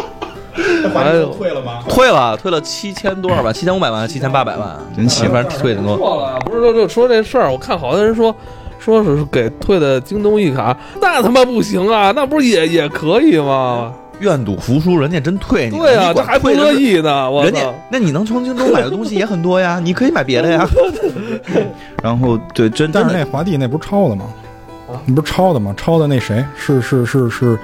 S4: 退了吗？
S2: 退了，退了七千多少吧？七千五百万，七千八百万，
S4: 真行
S2: 反正退的多。
S1: 错了，不是说就说这事儿，我看好多人说。说是给退的京东一卡，那他妈不行啊！那不是也也可以吗？
S2: 愿赌服输，人家真退。
S1: 对啊，他还不乐意呢，我
S2: 人家！，那你能从京东买的东西也很多呀，你可以买别的呀。
S4: 然后对真
S3: 但是那华帝那不是抄的吗？
S1: 啊
S3: 你不是抄的吗？抄的那谁是是是是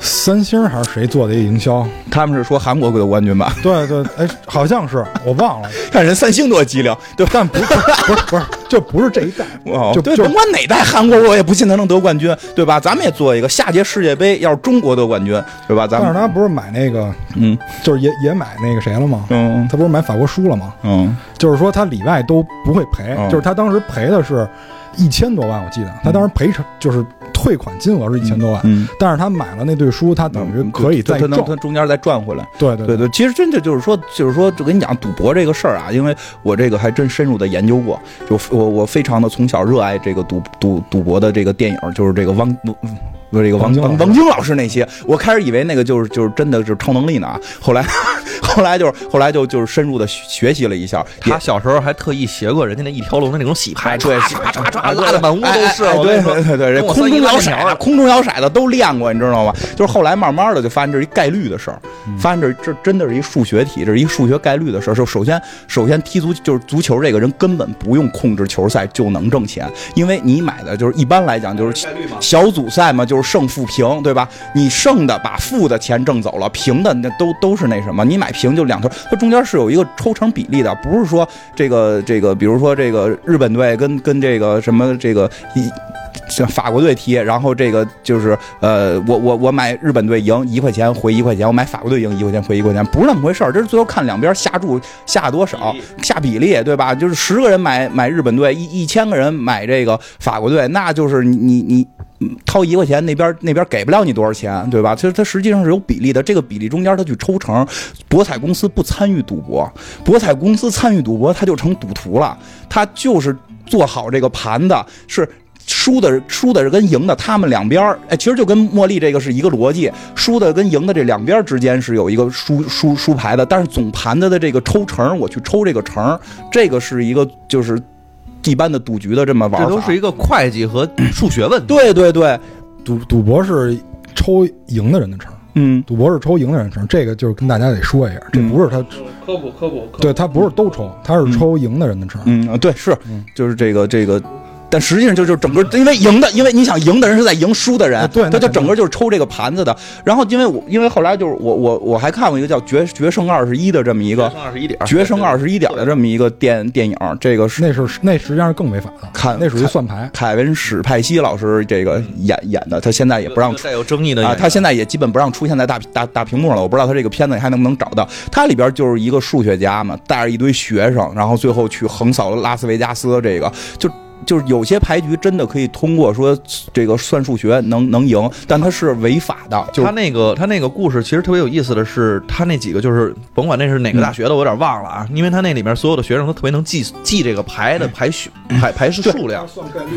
S3: 三星还是谁做的一个营销？
S4: 他们是说韩国得冠军吧？
S3: 对对，哎，好像是我忘了，
S4: 看人三星多机灵，对吧？
S3: 但不是不是不是，就不是这一代。
S4: 哦，对，甭管哪代韩国，我也不信他能得冠军，对吧？咱们也做一个下届世界杯，要是中国得冠军，对吧？咱们
S3: 但是他不是买那个，
S4: 嗯
S3: 就是也也买那个谁了吗？
S4: 嗯
S3: 他不是买法国输了吗？
S4: 嗯
S3: 就是说他里外都不会赔，
S4: 嗯
S3: 就是他当时赔的是一千多万，我记得他当时赔偿就是退款金额是一千多万，
S4: 嗯，
S3: 但是他买了那对书，他等于可以再
S4: 他能
S3: 挣。
S4: 他中间再赚回来。
S3: 对对
S4: 对对，其实真的就是说，就是说，就跟你讲赌博这个事儿啊，因为我这个还真深入的研究过，就我我非常的从小热爱这个赌赌赌博的这个电影，就是这个汪。不是这个王
S3: 王晶
S4: 王王晶老师那些，我开始以为那个就是就是真的是超能力呢啊，后来 后来就是后来就就是深入的学习了一下，
S2: 他小时候还特意学过人家那一条龙的那种洗牌，
S4: 对
S2: 唰唰唰唰拉的满屋都是。
S4: 对对对对，
S2: 跟我
S4: 空中摇骰子，空中摇骰子都练过，你知道吗？就是后来慢慢的就发现这是一概率的事儿，发现这这真的是一数学题，这是一数学概率的事儿。首首先首先踢足就是足球这个人根本不用控制球赛就能挣钱，因为你买的就是一般来讲就是小组赛嘛，就是胜负平，对吧？你胜的把负的钱挣走了，平的那都都是那什么，你买平就两头，它中间是有一个抽成比例的，不是说这个这个，比如说这个日本队跟跟这个什么这个一。像法国队踢，然后这个就是呃，我我我买日本队赢一块钱回一块钱，我买法国队赢一块钱回一块钱，不是那么回事儿。这是最后看两边下注下多少，下比例，对吧？就是十个人买买日本队，一一千个人买这个法国队，那就是你你你嗯掏一块钱，那边那边给不了你多少钱，对吧？其实它实际上是有比例的，这个比例中间它去抽成，博彩公司不参与赌博，博彩公司参与赌博，它就成赌徒了，它就是做好这个盘的，是。输的输的是跟赢的，他们两边儿，哎，其实就跟茉莉这个是一个逻辑，输的跟赢的这两边之间是有一个输输输牌的，但是总盘子的这个抽成，我去抽这个成，这个是一个就是一般的赌局的这么玩法。
S2: 这都是一个会计和 数学问题。
S4: 对对对，
S3: 赌赌博是抽赢的人的成，
S4: 嗯
S3: 赌博是抽赢的人的成，这个就是跟大家得说一下，这不是他，
S1: 科普科普，科普
S3: 对他不是都抽，他是抽赢的人的成。
S4: 嗯，对，是
S3: 嗯，
S4: 就是这个这个。但实际上就就整个，因为赢的，因为你想赢的人是在赢输的人，
S3: 啊对
S4: 他就整个就是抽这个盘子的。然后因为我因为后来就是我我我还看过一个叫《决决胜二十一》的这么一个
S2: 二十一点《
S4: 决胜二十一点》的这么一个电电影，这个是
S3: 那是那实际上是更违法的，
S4: 看
S3: 那属于算牌。
S4: 凯文史派西老师这个演演的，他现在也不让出
S2: 带有争议的
S4: 啊，他现在也基本不让出现在大大大屏幕了。我不知道他这个片子你还能不能找到。他里边就是一个数学家嘛，带着一堆学生，然后最后去横扫拉斯维加斯。这个就就是有些牌局真的可以通过说这个算数学能能赢，但它是违法的。就
S2: 他那个他那个故事其实特别有意思的是，他那几个就是甭管那是哪个大学的，我有点忘了啊，因为他那里面所有的学生都特别能记记这个牌的排序排排是数量，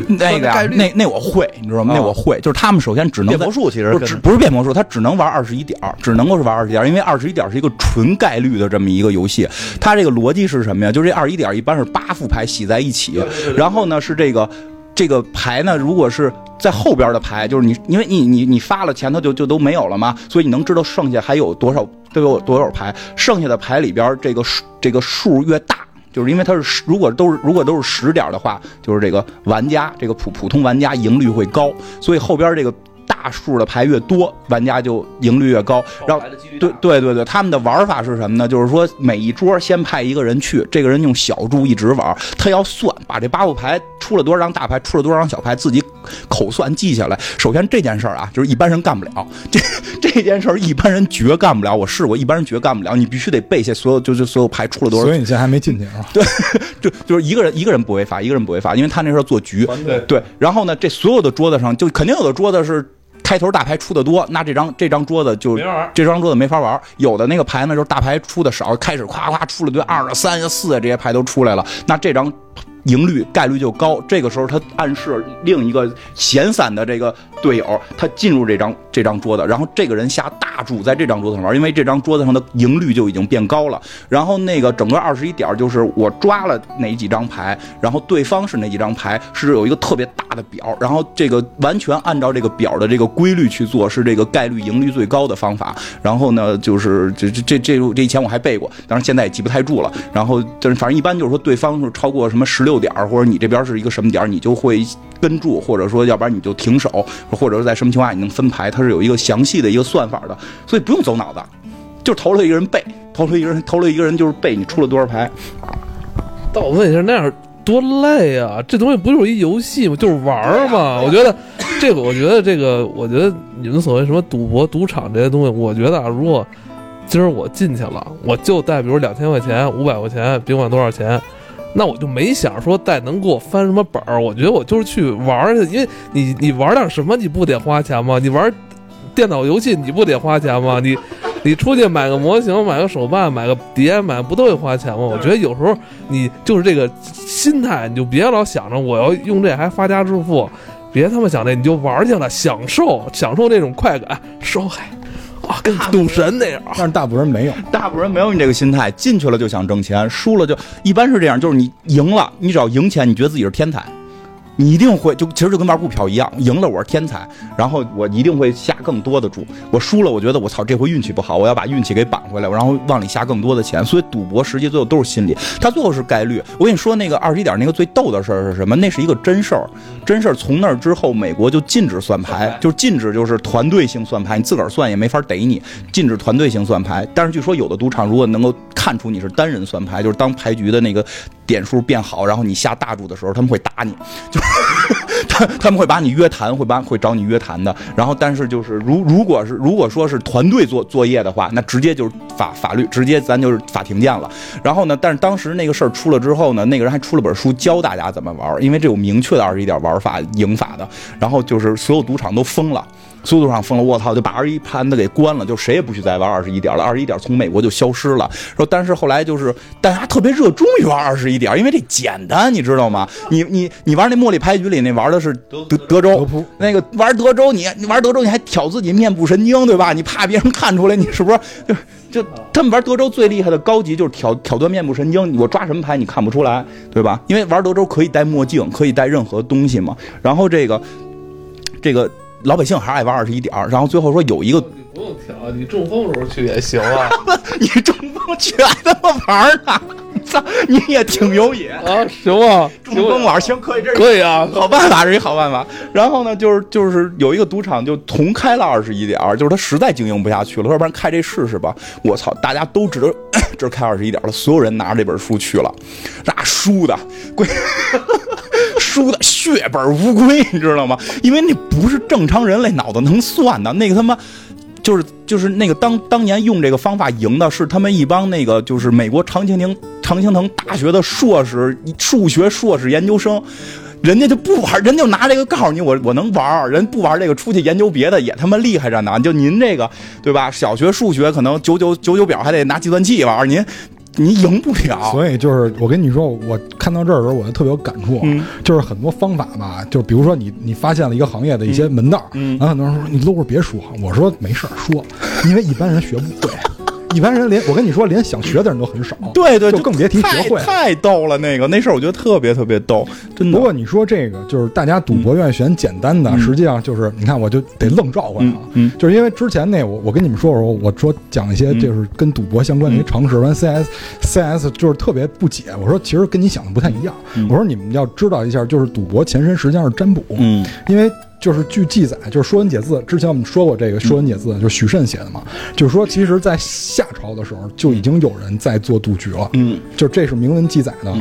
S4: 那个呀
S2: 概率
S4: 那那我会，你知道吗？
S2: 啊
S4: 那我会，就是他们首先只能
S2: 变魔术其实
S4: 不是不是变魔术，他只能玩二十一点，只能够是玩二十一点，因为二十一点是一个纯概率的这么一个游戏。它这个逻辑是什么呀？就是这二十一点一般是八副牌洗在一起，然后呢是这个这个牌呢，如果是在后边的牌，就是你因为你你你发了前头就就都没有了嘛，所以你能知道剩下还有多少都有多少牌，剩下的牌里边这个数这个数越大。就是因为它是，如果都是如果都是十点的话，就是这个玩家这个普普通玩家赢率会高，所以后边这个大数的牌越多，玩家就赢率越高。然后对对对对，他们的玩法是什么呢？就是说每一桌先派一个人去，这个人用小注一直玩，他要算把这八副牌出了多少张大牌，出了多少张小牌，自己口算记下来。首先这件事儿啊，就是一般人干不了，这这件事儿一般人绝干不了。我试过，一般人绝干不了，你必须得背下所有就就所有牌出了多少
S3: 所以你现在还没进去啊？对？
S4: 就就是一个人一个人不违法，一个人不违法，因为他那时候做局，
S1: 对
S4: 对。然后呢，这所有的桌子上就肯定有的桌子是开头大牌出的多，那这张这张桌子就这张桌子没法玩。有的那个牌呢，就是大牌出的少，开始夸夸出了堆二啊、三啊、四啊这些牌都出来了，那这张赢率概率就高。这个时候他暗示另一个闲散的这个队友，他进入这张这张桌子，然后这个人下大注在这张桌子上玩，因为这张桌子上的赢率就已经变高了。然后那个整个二十一点就是我抓了哪几张牌，然后对方是哪几张牌，是有一个特别大的表，然后这个完全按照这个表的这个规律去做，是这个概率赢率最高的方法。然后呢，就是这这这这这以前我还背过，当然现在也记不太住了。然后就是反正一般就是说对方是超过什么十六点儿，或者你这边是一个什么点儿，你就会跟住，或者说要不然你就停手，或者是在什么情况下你能分牌，它是有一个详细的一个算法的，所以不用走脑子，就投了一个人背，投了一个人，投了一个人就是背你出了多少牌。
S1: 但我问一下，那样多累啊！这东西不就是一游戏吗？就是玩儿嘛。我觉得这个，我觉得这个，我觉得你们所谓什么赌博、赌场这些东西，我觉得啊，如果今儿我进去了，我就带比如两千块钱、五百块钱，别管多少钱，那我就没想说带能给我翻什么本儿。我觉得我就是去玩儿去，因为你你玩点什么，你不得花钱吗？你玩电脑游戏，你不得花钱吗？你你出去买个模型、买个手办、买个碟，买不都得花钱吗？我觉得有时候你就是这个心态，你就别老想着我要用这还发家致富，别他妈想这，你就玩去了，享受享受那种快感，收海啊，跟赌神那样。
S3: 但是大部分人没有。
S4: 大部分人没有你这个心态，进去了就想挣钱，输了就一般是这样，就是你赢了，你只要赢钱，你觉得自己是天才。你一定会就其实就跟玩股票一样，赢了我是天才，然后我一定会下更多的注。我输了，我觉得我操这回运气不好，我要把运气给扳回来，然后往里下更多的钱。所以赌博实际最后都是心理，它最后是概率。我跟你说那个二十一点那个最逗的事儿是什么？那是一个真事儿，真事儿。从那儿之后，美国就禁止算牌，就是禁止就是团队性算牌，你自个儿算也没法逮你，禁止团队性算牌。但是据说有的赌场如果能够看出你是单人算牌，就是当牌局的那个点数变好，然后你下大注的时候，他们会打你，就是他他们会把你约谈，会把会找你约谈的。然后但是就是如如果是如果说是团队做作业的话，那直接就是法法律，直接咱就是法庭见了。然后呢，但是当时那个事儿出了之后呢，那个人还出了本书教大家怎么玩，因为这有明确的二十一点玩法赢法的。然后就是所有赌场都疯了。所有赌场疯了，我操，就把二十一盘子给关了，就谁也不许再玩二十一点了。二十一点从美国就消失了。说，但是后来就是大家特别热衷于玩二十一点，因为这简单，你知道吗？你你你玩那茉莉牌局里那玩的是德德
S3: 德
S4: 州，那个玩德州，你你玩德州你还挑自己面部神经，对吧？你怕别人看出来你是不是？就就他们玩德州最厉害的高级就是挑挑断面部神经，我抓什么牌你看不出来，对吧？因为玩德州可以戴墨镜，可以戴任何东西嘛。然后这个这个。老百姓还是爱玩二十一点儿，然后最后说有一个，
S1: 你不用挑，你中风时候去也行啊。
S4: 你中风去还他妈玩呢？操，你也挺有瘾
S1: 啊！行啊，
S4: 中风玩行可以，这
S1: 可以啊，
S4: 好办法是一好办法。然后呢，就是就是有一个赌场就同开了二十一点儿，就是他实在经营不下去了，要不然开这试试吧。我操，大家都知道 这开二十一点了，所有人拿着这本书去了，那输的贵。输的血本无归，你知道吗？因为那不是正常人类脑子能算的，那个他妈就是就是那个当当年用这个方法赢的是他们一帮那个就是美国常青藤常青藤大学的硕士数学硕士研究生，人家就不玩，人就拿这个告诉你我我能玩，人不玩这个出去研究别的也他妈厉害着呢。就您这个对吧？小学数学可能九九九九表还得拿计算器玩，您。你赢不了，
S3: 所以就是我跟你说，我看到这儿的时候，我就特别有感触，就是很多方法吧，就比如说你你发现了一个行业的一些门道，然后很多人说你搂着别说，我说没事儿说，因为一般人学不会。一般人连我跟你说，连想学的人都很少。
S4: 对对，
S3: 就更别提学会。
S4: 太逗了，那个那事儿我觉得特别特别逗，真的。
S3: 不过你说这个，就是大家赌博愿意选简单的，实际上就是你看，我就得愣照过来啊。嗯，就是因为之前那我我跟你们说说，我说讲一些就是跟赌博相关的一些常识，完 CS CS 就是特别不解。我说其实跟你想的不太一样。我说你们要知道一下，就是赌博前身实际上是占卜。
S4: 嗯，
S3: 因为。就是据记载，就是《说文解字》之前我们说过这个《说文解字》，就是许慎写的嘛。就是说，其实，在夏朝的时候就已经有人在做赌局了。
S4: 嗯，
S3: 就这是明文记载的。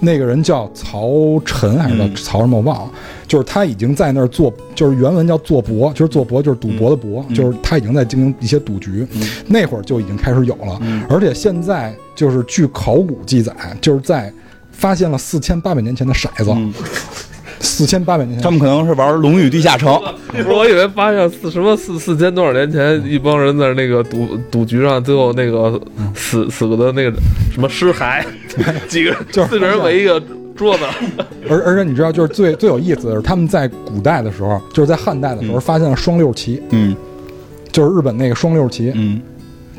S3: 那个人叫曹晨还是叫曹什么？我忘了。就是他已经在那儿做，就是原文叫做博，就是做博，就是赌博的博，就是他已经在经营一些赌局。那会儿就已经开始有了，而且现在就是据考古记载，就是在发现了四千八百年前的骰子。四千八百年前，
S4: 他们可能是玩《龙与地下城》，
S1: 我以为发现四什么四四千多少年前，一帮人在那个赌赌局上，最后那个死死的那个什么尸骸，几个人
S3: 就是
S1: 四个人围一个桌子，
S3: 而而且你知道，就是最最有意思的是，他们在古代的时候，就是在汉代的时候，发现了双六旗，
S4: 嗯。
S3: 就是日本那个双六旗，
S4: 嗯。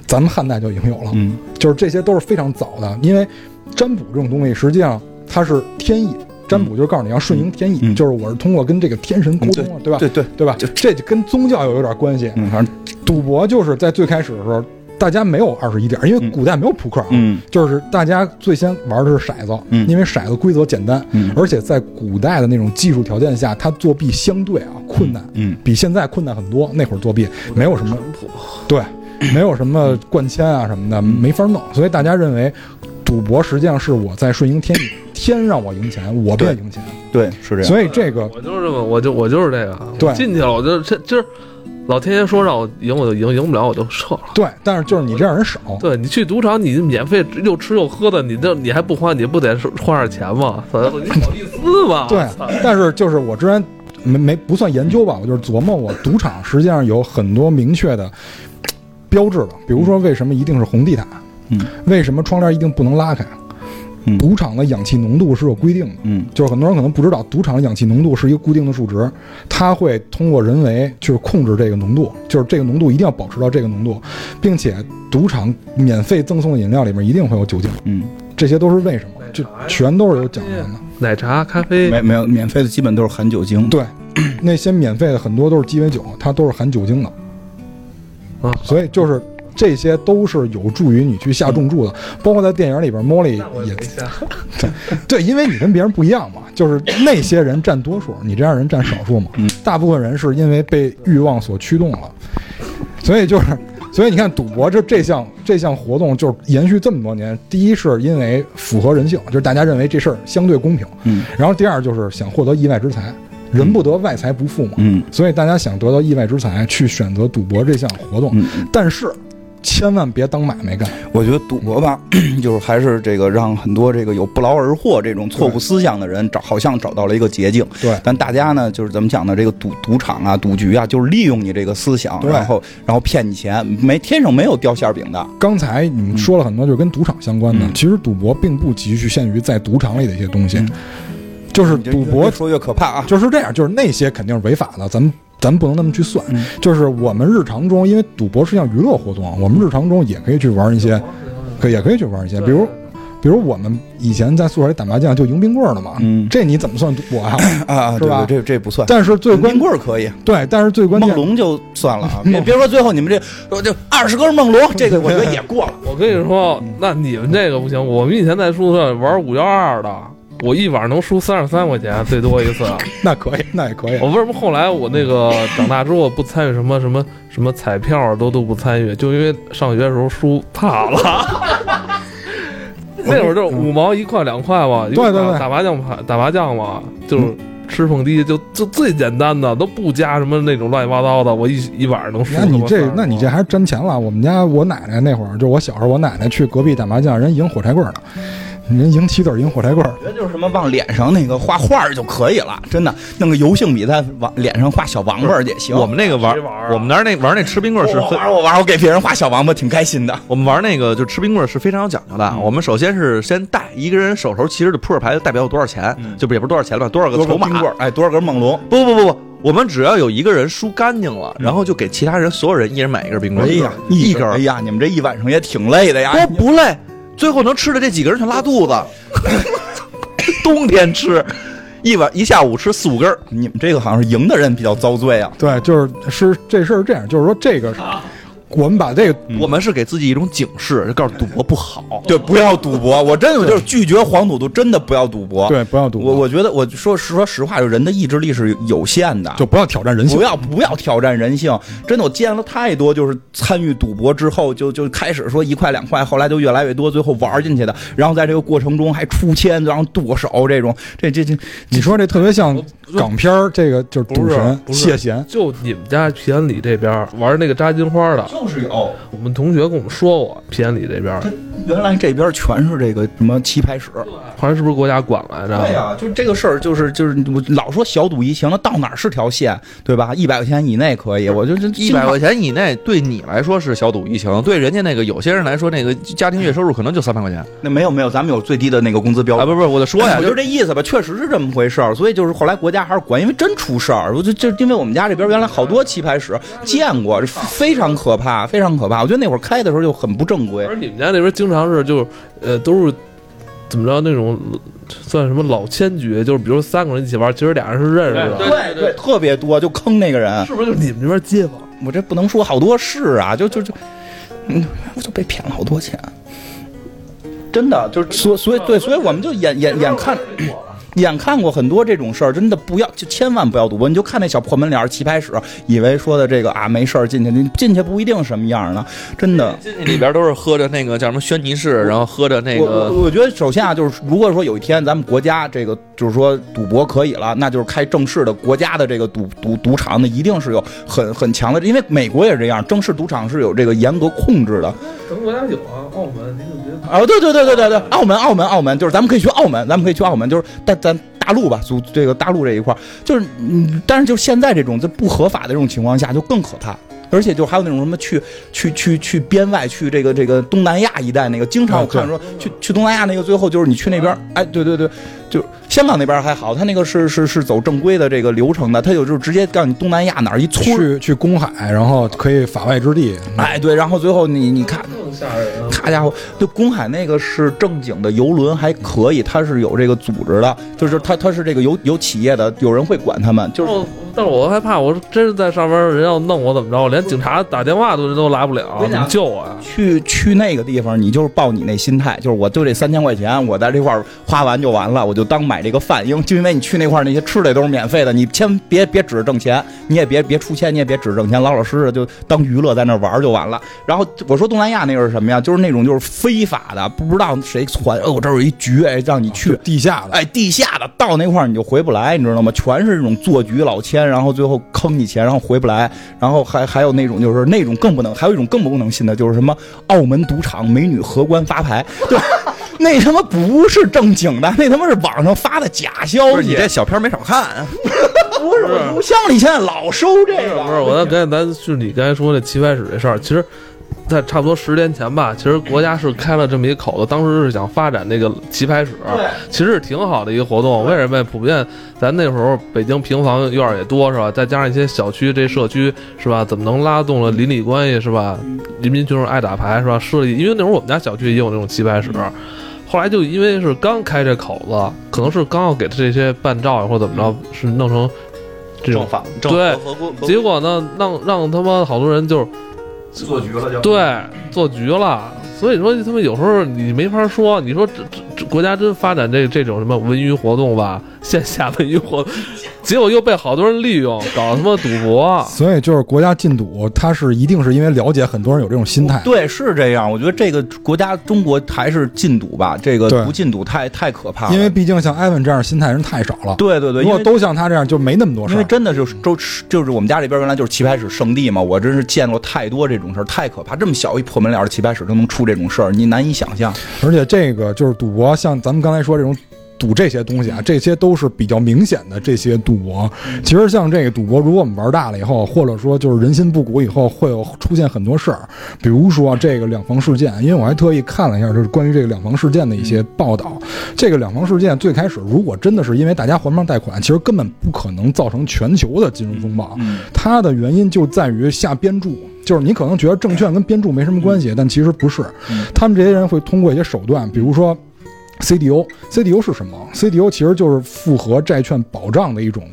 S3: 咱们汉代就已经有了。
S4: 嗯。
S3: 就是这些都是非常早的，因为占卜这种东西实际上它是天意，占卜就是告诉你要顺应天意，
S4: 嗯
S3: 就是我是通过跟这个天神沟通了，对吧？
S4: 对对，
S3: 对吧？这就跟宗教又有点关系。
S4: 嗯，反正
S3: 赌博就是在最开始的时候，大家没有二十一点，因为古代没有扑克啊，
S4: 嗯
S3: 就是大家最先玩的是骰子，
S4: 嗯
S3: 因为骰子规则简单，
S4: 嗯
S3: 而且在古代的那种技术条件下，它作弊相对啊困难，
S4: 嗯
S3: 比现在困难很多。那会儿作弊没有什么对，没有什么灌铅啊什么的，没法弄，所以大家认为赌博实际上是我在顺应天意，天让我赢钱，我便赢钱。
S4: 对是这样，
S3: 所以这个
S1: 我就是这么，我就我就是这个，
S3: 对
S1: 进去了，我就这今儿老天爷说让我赢我就赢，赢不了我就撤了。
S3: 对，但是就是你这样人少，
S1: 对你去赌场，你免费又吃又喝的，你这你还不花，你不得花点钱吗？操 你好意思吗？
S3: 对，但是就是我之前没没不算研究吧，我就是琢磨我赌场实际上有很多明确的标志的，比如说为什么一定是红地毯，
S4: 嗯
S3: 为什么窗帘一定不能拉开，
S4: 嗯。
S3: 赌场的氧气浓度是有规定的。
S4: 嗯。
S3: 就是很多人可能不知道，赌场的氧气浓度是一个固定的数值，它会通过人为就是控制这个浓度，就是这个浓度一定要保持到这个浓度，并且赌场免费赠送的饮料里面一定会有酒精，
S4: 嗯，
S3: 这些都是为什么？这全都是有讲究的。
S1: 奶茶、咖啡，
S4: 没没有免费的基本都是含酒精，
S3: 对，那些免费的很多都是鸡尾酒，它都是含酒精的，
S1: 啊，
S3: 所以就是这些都是有助于你去下重注的。包括在电影里边，莫莉也
S1: 对。
S3: 对，因为你跟别人不一样嘛，就是那些人占多数，你这样人占少数嘛。
S4: 嗯
S3: 大部分人是因为被欲望所驱动了，所以就是，所以你看赌博这这项这项活动就是延续这么多年。第一是因为符合人性，就是大家认为这事儿相对公平，
S4: 嗯
S3: 然后第二就是想获得意外之财，人不得外财不富嘛。
S4: 嗯
S3: 所以大家想得到意外之财，去选择赌博这项活动，
S4: 嗯，
S3: 但是千万别当买卖干。
S4: 我觉得赌博吧，就是还是这个让很多这个有不劳而获这种错误思想的人找，好像找到了一个捷径。
S3: 对
S4: 但大家呢，就是怎么讲呢？这个赌赌场啊、赌局啊，就是利用你这个思想，然后然后骗你钱，没天上没有掉馅儿饼的。
S3: 刚才你们说了很多，就是跟赌场相关的。
S4: 嗯
S3: 其实赌博并不局限于在赌场里的一些东西，
S4: 嗯
S3: 就是赌博
S4: 说越可怕啊！
S3: 就是这样，就是那些肯定是违法的，咱们咱们不能那么去算。
S4: 嗯
S3: 就是我们日常中，因为赌博是项娱乐活动，我们日常中也可以去玩一些，可也可以去玩一些，比如。比如我们以前在宿舍里打麻将就赢冰棍儿的嘛，
S4: 嗯
S3: 这你怎么算赌博啊？
S4: 啊，
S3: 是吧
S4: 对对这这不算。
S3: 但是最关
S4: 冰棍可以，
S3: 对，但是最关键
S4: 梦龙就算了啊！别别说最后你们这说就二十根梦龙，这个我觉得也过了。
S1: 我跟你说，那你们这个不行。我们以前在宿舍玩五幺二的，我一晚上能输三十三块钱，最多一次。
S3: 那可以，那也可以。
S1: 我为什么后来我那个长大之后不参与什么什么什么彩票都都不参与，就因为上学的时候输怕了。那会儿就是五毛一块两块嘛，
S3: 对对对
S1: 打打麻将牌打麻将嘛，就是吃碰滴，就就最简单的，都不加什么那种乱七八糟的，我一一晚上能输
S3: 那
S1: 他妈30毛。
S3: 你这，那你这还是沾钱了。我们家我奶奶那会儿，就我小时候，我奶奶去隔壁打麻将，人赢火柴棍儿呢，人赢棋子儿，赢火柴棍儿。
S4: 我觉得就是什么往脸上那个画画儿就可以了，真的弄个油性笔在往脸上画小王八儿也行。
S2: 我们那个玩
S1: 谁玩啊，
S2: 我们那儿那玩那吃冰棍儿是
S4: 玩儿我玩儿我给别人画小王八挺开心的。
S2: 我们玩那个就吃冰棍儿是非常有讲究的。我们首先是先带一个人手头其实的扑克牌就代表有多少钱，就不也不是多少钱吧，多少个筹码。
S4: 个冰棍，哎，多少根梦龙？
S2: 不不不不，我们只要有一个人输干净了，然后就给其他人所有人一人买一根冰棍儿。
S4: 哎呀，
S2: 一根儿
S4: 哎呀，你们这一晚上也挺累的呀。
S2: 不不累，最后能吃的这几个人全拉肚子。冬天吃，一晚一下午吃四五根儿。
S4: 你们这个好像是赢的人比较遭罪啊。
S3: 对，就是是这事儿是这样，就是说这个，我们把这个
S2: 我们是给自己一种警示，就告诉赌博不好。
S4: 对，不要赌博。我真的就是拒绝黄赌毒，真的不要赌博。
S3: 对不要赌博，
S4: 我我觉得，我说实说实话，就人的意志力是有限的，
S3: 就不要挑战人性
S4: 不。要不要挑战人性。真的，我见了太多，就是参与赌博之后，就就开始说一块两块，后来就越来越多，最后玩进去的，然后在这个过程中还出千，然后剁手这种，这这这，
S3: 你说这特别像港片儿，这个就是赌神谢贤，
S1: 就你们家平安里这边玩那个扎金花的，
S4: 就是有。
S1: 我们同学跟我们说过，平安里这边，
S4: 原来这边全是这个什么棋牌室。
S1: 后来是不是国家管来着？
S4: 对呀、就这个事儿，就是就是我老说小赌怡情，那到哪儿是条线，对吧？一百块钱以内可以，我就这
S2: 一百块钱以内对你来说是小赌怡情，对人家那个有些人来说，那个家庭月收入可能就三百块钱
S4: 那没有没有，咱们有最低的那个工资标
S2: 啊！
S4: 准。
S2: 不是不是，我就说呀，
S4: 我
S2: 就
S4: 就这意思吧，确实是这么回事儿，所以就是后来国家还是管，因为真出事儿。我就就因为我们家这边原来好多棋牌室见过，非常可怕，非常可怕。我觉得那会儿开的时候就很不正规
S1: 而。你们家那边经常是就是呃都是怎么着那种算什么老千局，就是比如三个人一起玩，其实俩人是认识的，
S4: 对对，特别多，就坑那个人。
S1: 是不是？就你们这边街坊？
S4: 我这不能说好多事啊，就就就，嗯，我就被骗了好多钱，真的就是所所以对，所以我们就眼眼眼看。眼看过很多这种事儿，真的不要就千万不要赌博。你就看那小破门脸儿棋牌室，以为说的这个啊没事儿进去，你进去不一定什么样呢，真的。
S2: 进去里边都是喝着那个叫什么轩尼诗，然后喝着那个
S4: 我我觉得首先啊，就是如果说有一天咱们国家这个就是说赌博可以了，那就是开正式的国家的这个赌赌赌场，那一定是有很很强的，因为美国也是这样，正式赌场是有这个严格控制的。
S1: 咱们国家有啊，澳门，你怎么别？
S4: 啊，对对对对对对，澳门澳门澳门，就是咱们可以去澳门，咱们可以去澳门，就是但咱大陆吧，就这个大陆这一块，就是嗯，但是就现在这种在不合法的这种情况下，就更可怕。而且就还有那种什么去去去去边外去这个这个东南亚一带那个，经常我看说去去东南亚那个，最后就是你去那边，哎，对对对，就香港那边还好，他那个是是是走正规的这个流程的，他有就是直接告诉你东南亚哪儿一村儿，
S3: 去去公海，然后可以法外之地。
S4: 哎，对，然后最后你你看
S1: 更吓人啊！
S4: 好家伙，就公海那个是正经的游轮，还可以，它是有这个组织的，就是他他是这个有有企业的，有人会管他们，就是。
S1: 但是我害怕，我真是在上边，人要弄我怎么着？我连警察打电话都都来不了，怎么救我呀？
S4: 去去那个地方，你就是抱你那心态，就是我就这三千块钱，我在这块儿花完就完了，我就当买这个饭，因为就因为你去那块儿那些吃的都是免费的，你千万别别指着挣钱，你也别别出钱，你也别指着挣钱，老老实实就当娱乐在那玩就完了。然后我说东南亚那个是什么呀？就是那种就是非法的，不知道谁传，哦，我这有一局，哎，让你去，
S3: 地下的，
S4: 哎，地下的到那块儿你就回不来，你知道吗？全是这种做局老千，然后最后坑你钱，然后回不来，然后还还有那种就是那种更不能，还有一种更不能信的，就是什么澳门赌场美女荷官发牌，对，那他妈不是正经的，那他妈是网上发的假消息。
S2: 你这小片没少看，
S4: 不是我录像里现在老收这个，
S1: 不是，我刚才咱是你刚才说那棋牌室这事儿，其实，在差不多十年前吧，其实国家是开了这么一口子，当时是想发展那个棋牌室，其实是挺好的一个活动。为什么？普遍咱那时候北京平房院儿也多是吧？再加上一些小区这社区是吧？怎么能拉动了邻里关系是吧？人民群众爱打牌是吧？设立，因为那会儿我们家小区也有那种棋牌室。后来就因为是刚开这口子，可能是刚要给他这些办照呀或者怎么着，是弄成这种
S2: 房
S1: 对结果呢，让让他妈好多人就是
S4: 做局了就。
S1: 对做局了，所以说他们有时候你没法说，你说这这国家真发展这这种什么文娱活动吧，线下文娱活动，结果又被好多人利用，搞他妈赌博。
S3: 所以就是国家禁赌，它是一定是因为了解很多人有这种心态。
S4: 对，是这样。我觉得这个国家中国还是禁赌吧，这个不禁赌太太可怕了。
S3: 因为毕竟像艾文这样心态人太少了。
S4: 对对对，因为
S3: 如果都像他这样，就没那么多事儿。
S4: 因为真的就是周就是我们家这边原来就是棋牌室圣地嘛，我真是见过太多这种事儿，太可怕。这么小一破门脸的棋牌室都能出这种事儿，你难以想象。
S3: 而且这个就是赌博，像咱们刚才说这种赌这些东西啊，这些都是比较明显的这些赌博。其实像这个赌博，如果我们玩大了以后，或者说就是人心不古以后，会有出现很多事儿，比如说这个两房事件。因为我还特意看了一下，就是关于这个两房事件的一些报道。这个两房事件最开始，如果真的是因为大家还不上贷款，其实根本不可能造成全球的金融风暴。
S4: 嗯，
S3: 它的原因就在于下编注，就是你可能觉得证券跟编注没什么关系，但其实不是。他们这些人会通过一些手段，比如说 CDO，CDO 是什么？CDO 其实就是复合债券保障的一种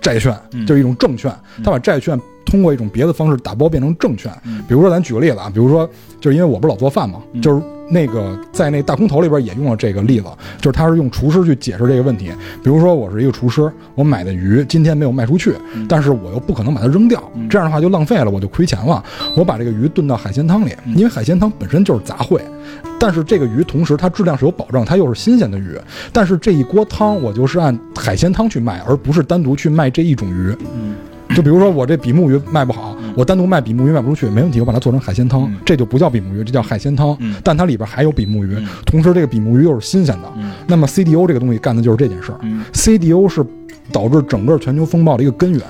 S3: 债券，
S4: 嗯
S3: 就是一种证券。他把债券通过一种别的方式打包变成证券。比如说，咱举个例子啊，比如说，就是因为我不是老做饭嘛，就是那个在那大空头里边也用了这个例子，就是他是用厨师去解释这个问题。比如说，我是一个厨师，我买的鱼今天没有卖出去，但是我又不可能把它扔掉，这样的话就浪费了，我就亏钱了。我把这个鱼炖到海鲜汤里，因为海鲜汤本身就是杂烩。但是这个鱼同时它质量是有保证，它又是新鲜的鱼。但是这一锅汤我就是按海鲜汤去卖，而不是单独去卖这一种鱼。就比如说我这比目鱼卖不好，我单独卖比目鱼卖不出去，没问题，我把它做成海鲜汤，
S4: 嗯
S3: 这就不叫比目鱼，这叫海鲜汤。
S4: 嗯
S3: 但它里边还有比目鱼，
S4: 嗯
S3: 同时这个比目鱼又是新鲜的。
S4: 嗯
S3: 那么 CDO 这个东西干的就是这件事儿。
S4: 嗯
S3: CDO 是导致整个全球风暴的一个根源，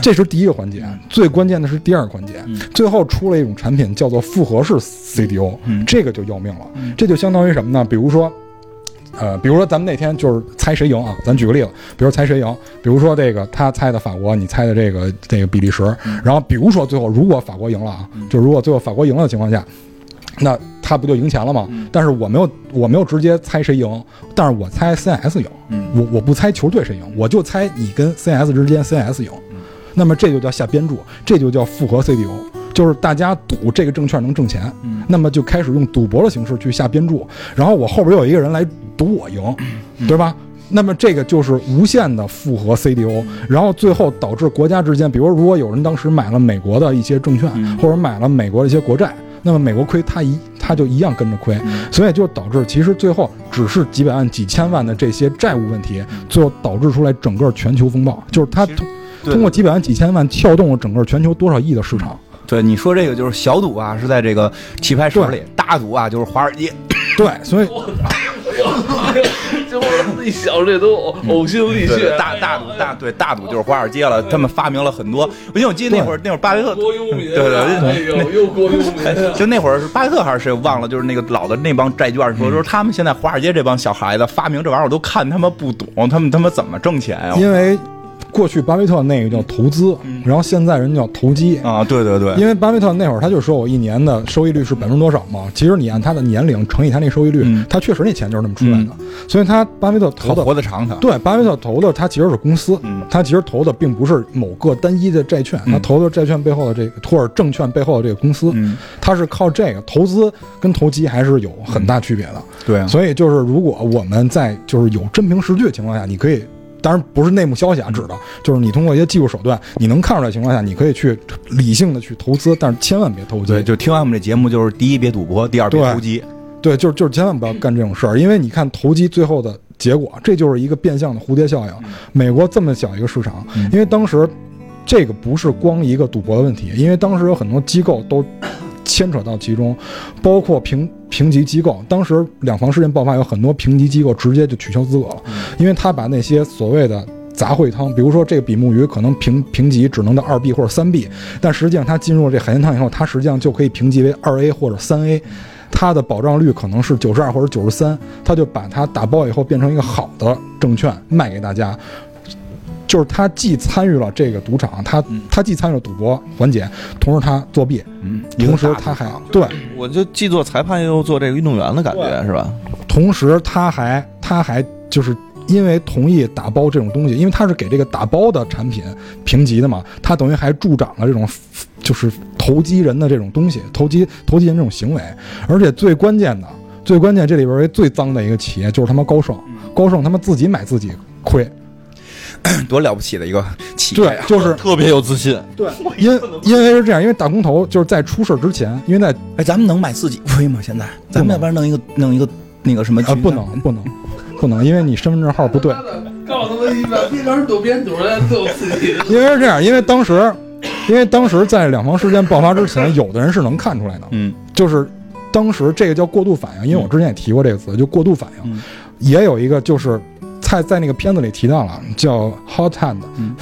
S3: 这是第一个环节。最关键的是第二个环节，
S4: 嗯
S3: 最后出了一种产品叫做复合式 CDO，、
S4: 嗯
S3: 这个就要命了。
S4: 嗯
S3: 这就相当于什么呢？比如说。呃，比如说咱们那天就是猜谁赢啊，咱举个例子，比如猜谁赢，比如说这个他猜的法国，你猜的这个这个比利时，然后比如说最后如果法国赢了啊，就如果最后法国赢了的情况下，那他不就赢钱了吗？但是我没有我没有直接猜谁赢，但是我猜 CS 赢，
S4: 嗯。
S3: 我我不猜球队谁赢，我就猜你跟 CS 之间 CS 赢，那么这就叫下边注，这就叫复合 CDO，就是大家赌这个证券能挣钱，
S4: 嗯。
S3: 那么就开始用赌博的形式去下边注，然后我后边有一个人来赌我赢，对吧？那么这个就是无限的复合 CDO，然后最后导致国家之间，比如如果有人当时买了美国的一些证券，
S4: 嗯
S3: 或者买了美国的一些国债，那么美国亏，他一他就一样跟着亏，所以就导致其实最后只是几百万、几千万的这些债务问题，最后导致出来整个全球风暴，就是它通通过几百万、几千万撬动了整个全球多少亿的市场。
S4: 对，你说这个就是小赌啊，是在这个棋牌室里；大赌啊，就是华尔街。
S3: 对，所以
S1: 就我自己想这都呕心沥血。
S4: 大大赌大对大赌就是华尔街了。他们发明了很多，因为我记得那会儿那会儿巴菲特
S1: 国忧民，
S4: 对对对
S1: 又民。
S4: 就那会儿是巴菲特还是谁忘了，就是那个老的那帮债券说，说他们现在华尔街这帮小孩子发明这玩意儿，我都看他们不懂，他们他妈怎么挣钱呀？
S3: 因为过去巴菲特那个叫投资，然后现在人叫投机。
S4: 啊，对对对，
S3: 因为巴菲特那会儿他就说我一年的收益率是百分之多少嘛，其实你按他的年龄乘以他那收益率，
S4: 嗯。
S3: 他确实那钱就是那么出来的，所以他巴菲特投的
S4: 活得长他。
S3: 对，巴菲特投的他其实是公司，
S4: 嗯。
S3: 他其实投的并不是某个单一的债券，他投的债券背后的这个或者证券背后的这个公司，
S4: 嗯，
S3: 他是靠这个投资跟投机还是有很大区别的。
S4: 对啊，
S3: 所以就是如果我们在就是有真凭实据的情况下，你可以。当然不是内幕消息啊，指的就是你通过一些技术手段，你能看出来的情况下，你可以去理性的去投资，但是千万别投机。
S4: 对，就听完我们这节目，就是第一别赌博，第二别投机。
S3: 对，就是就是千万不要干这种事儿，因为你看投机最后的结果，这就是一个变相的蝴蝶效应。美国这么小一个市场，
S4: 嗯
S3: 因为当时这个不是光一个赌博的问题，因为当时有很多机构都牵扯到其中，包括评评级机构。当时两房事件爆发，有很多评级机构直接就取消资格了，因为他把那些所谓的。杂烩汤，比如说这个比目鱼可能评评级只能到二 B 或者三 B，但实际上它进入了这海鲜汤以后，它实际上就可以评级为二 A 或者三 A，它的保障率可能是九十二或者九十三，他就把它打包以后变成一个好的证券卖给大家。就是他既参与了这个赌场，他他既参与了赌博环节，同时他作弊，
S4: 嗯，
S3: 同时他还对，
S2: 我就既做裁判又做这个运动员的感觉是吧？
S3: 同时他还他还就是因为同意打包这种东西，因为他是给这个打包的产品评级的嘛，他等于还助长了这种就是投机人的这种东西，投机投机人这种行为，而且最关键的。最关键，这里边儿最脏的一个企业就是他妈高盛，高盛他妈自己买自己亏，
S4: 多了不起的一个企业呀，！
S3: 对就是
S2: 特别有自信，
S3: 对，因因为是这样，因为大空头就是在出事之前，因为在
S4: 哎，咱们能买自己亏吗？现在咱们要不然弄一个弄一个那个什么
S3: 啊不能不能不能，因为你身份证号不对，
S1: 告诉他们一边边边躲边躲的都有自己。
S3: 因为是这样，因为当时，因为当时在两房事件爆发之前，有的人是能看出来的，
S4: 嗯
S3: 就是当时这个叫过度反应，因为我之前也提过这个词，就过度反应，
S4: 嗯
S3: 也有一个就是在在那个片子里提到了，叫 hot hand
S4: 嗯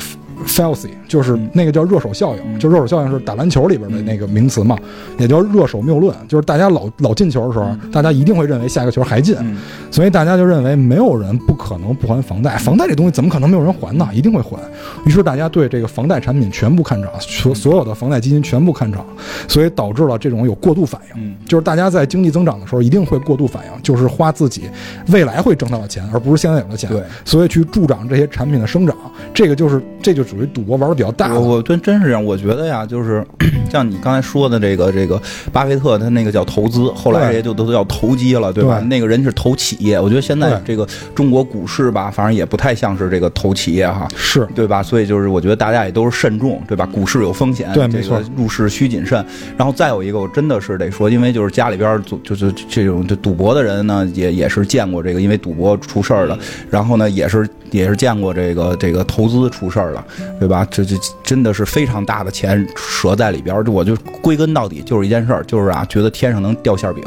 S3: fallacy，就是那个叫热手效应，
S4: 嗯
S3: 就热手效应是打篮球里边的那个名词嘛，也叫热手谬论，就是大家老老进球的时候，大家一定会认为下一个球还进，
S4: 嗯
S3: 所以大家就认为没有人不可能不还房贷，房贷这东西怎么可能没有人还呢？一定会还。于是大家对这个房贷产品全部看涨，所所有的房贷基金全部看涨，所以导致了这种有过度反应。
S4: 嗯
S3: 就是大家在经济增长的时候一定会过度反应，就是花自己未来会挣到的钱，而不是现在有的钱。
S4: 对，
S3: 所以去助长这些产品的生长，这个就是这就属于赌博玩的比较大。
S4: 我我真真是这样，我觉得呀，就是 像你刚才说的这个这个巴菲特他那个叫投资，后来
S3: 对
S4: 也就都都叫投机了，对吧？
S3: 对
S4: 那个人是投企业，我觉得现在这个中国股市吧，反正也不太像是这个投企业哈。
S3: 是
S4: 对吧？所以就是我觉得大家也都是慎重，对吧？股市有风险，这
S3: 对没错
S4: 个入市需谨慎。然后再有一个，我真的是得说，因为就是家里边儿就就是这种就赌博的人呢，也也是见过这个，因为赌博出事儿的。然后呢，也是也是见过这个这个投资出事儿了，对吧？这这真的是非常大的钱折在里边儿。我就归根到底就是一件事儿，就是啊，觉得天上能掉馅饼，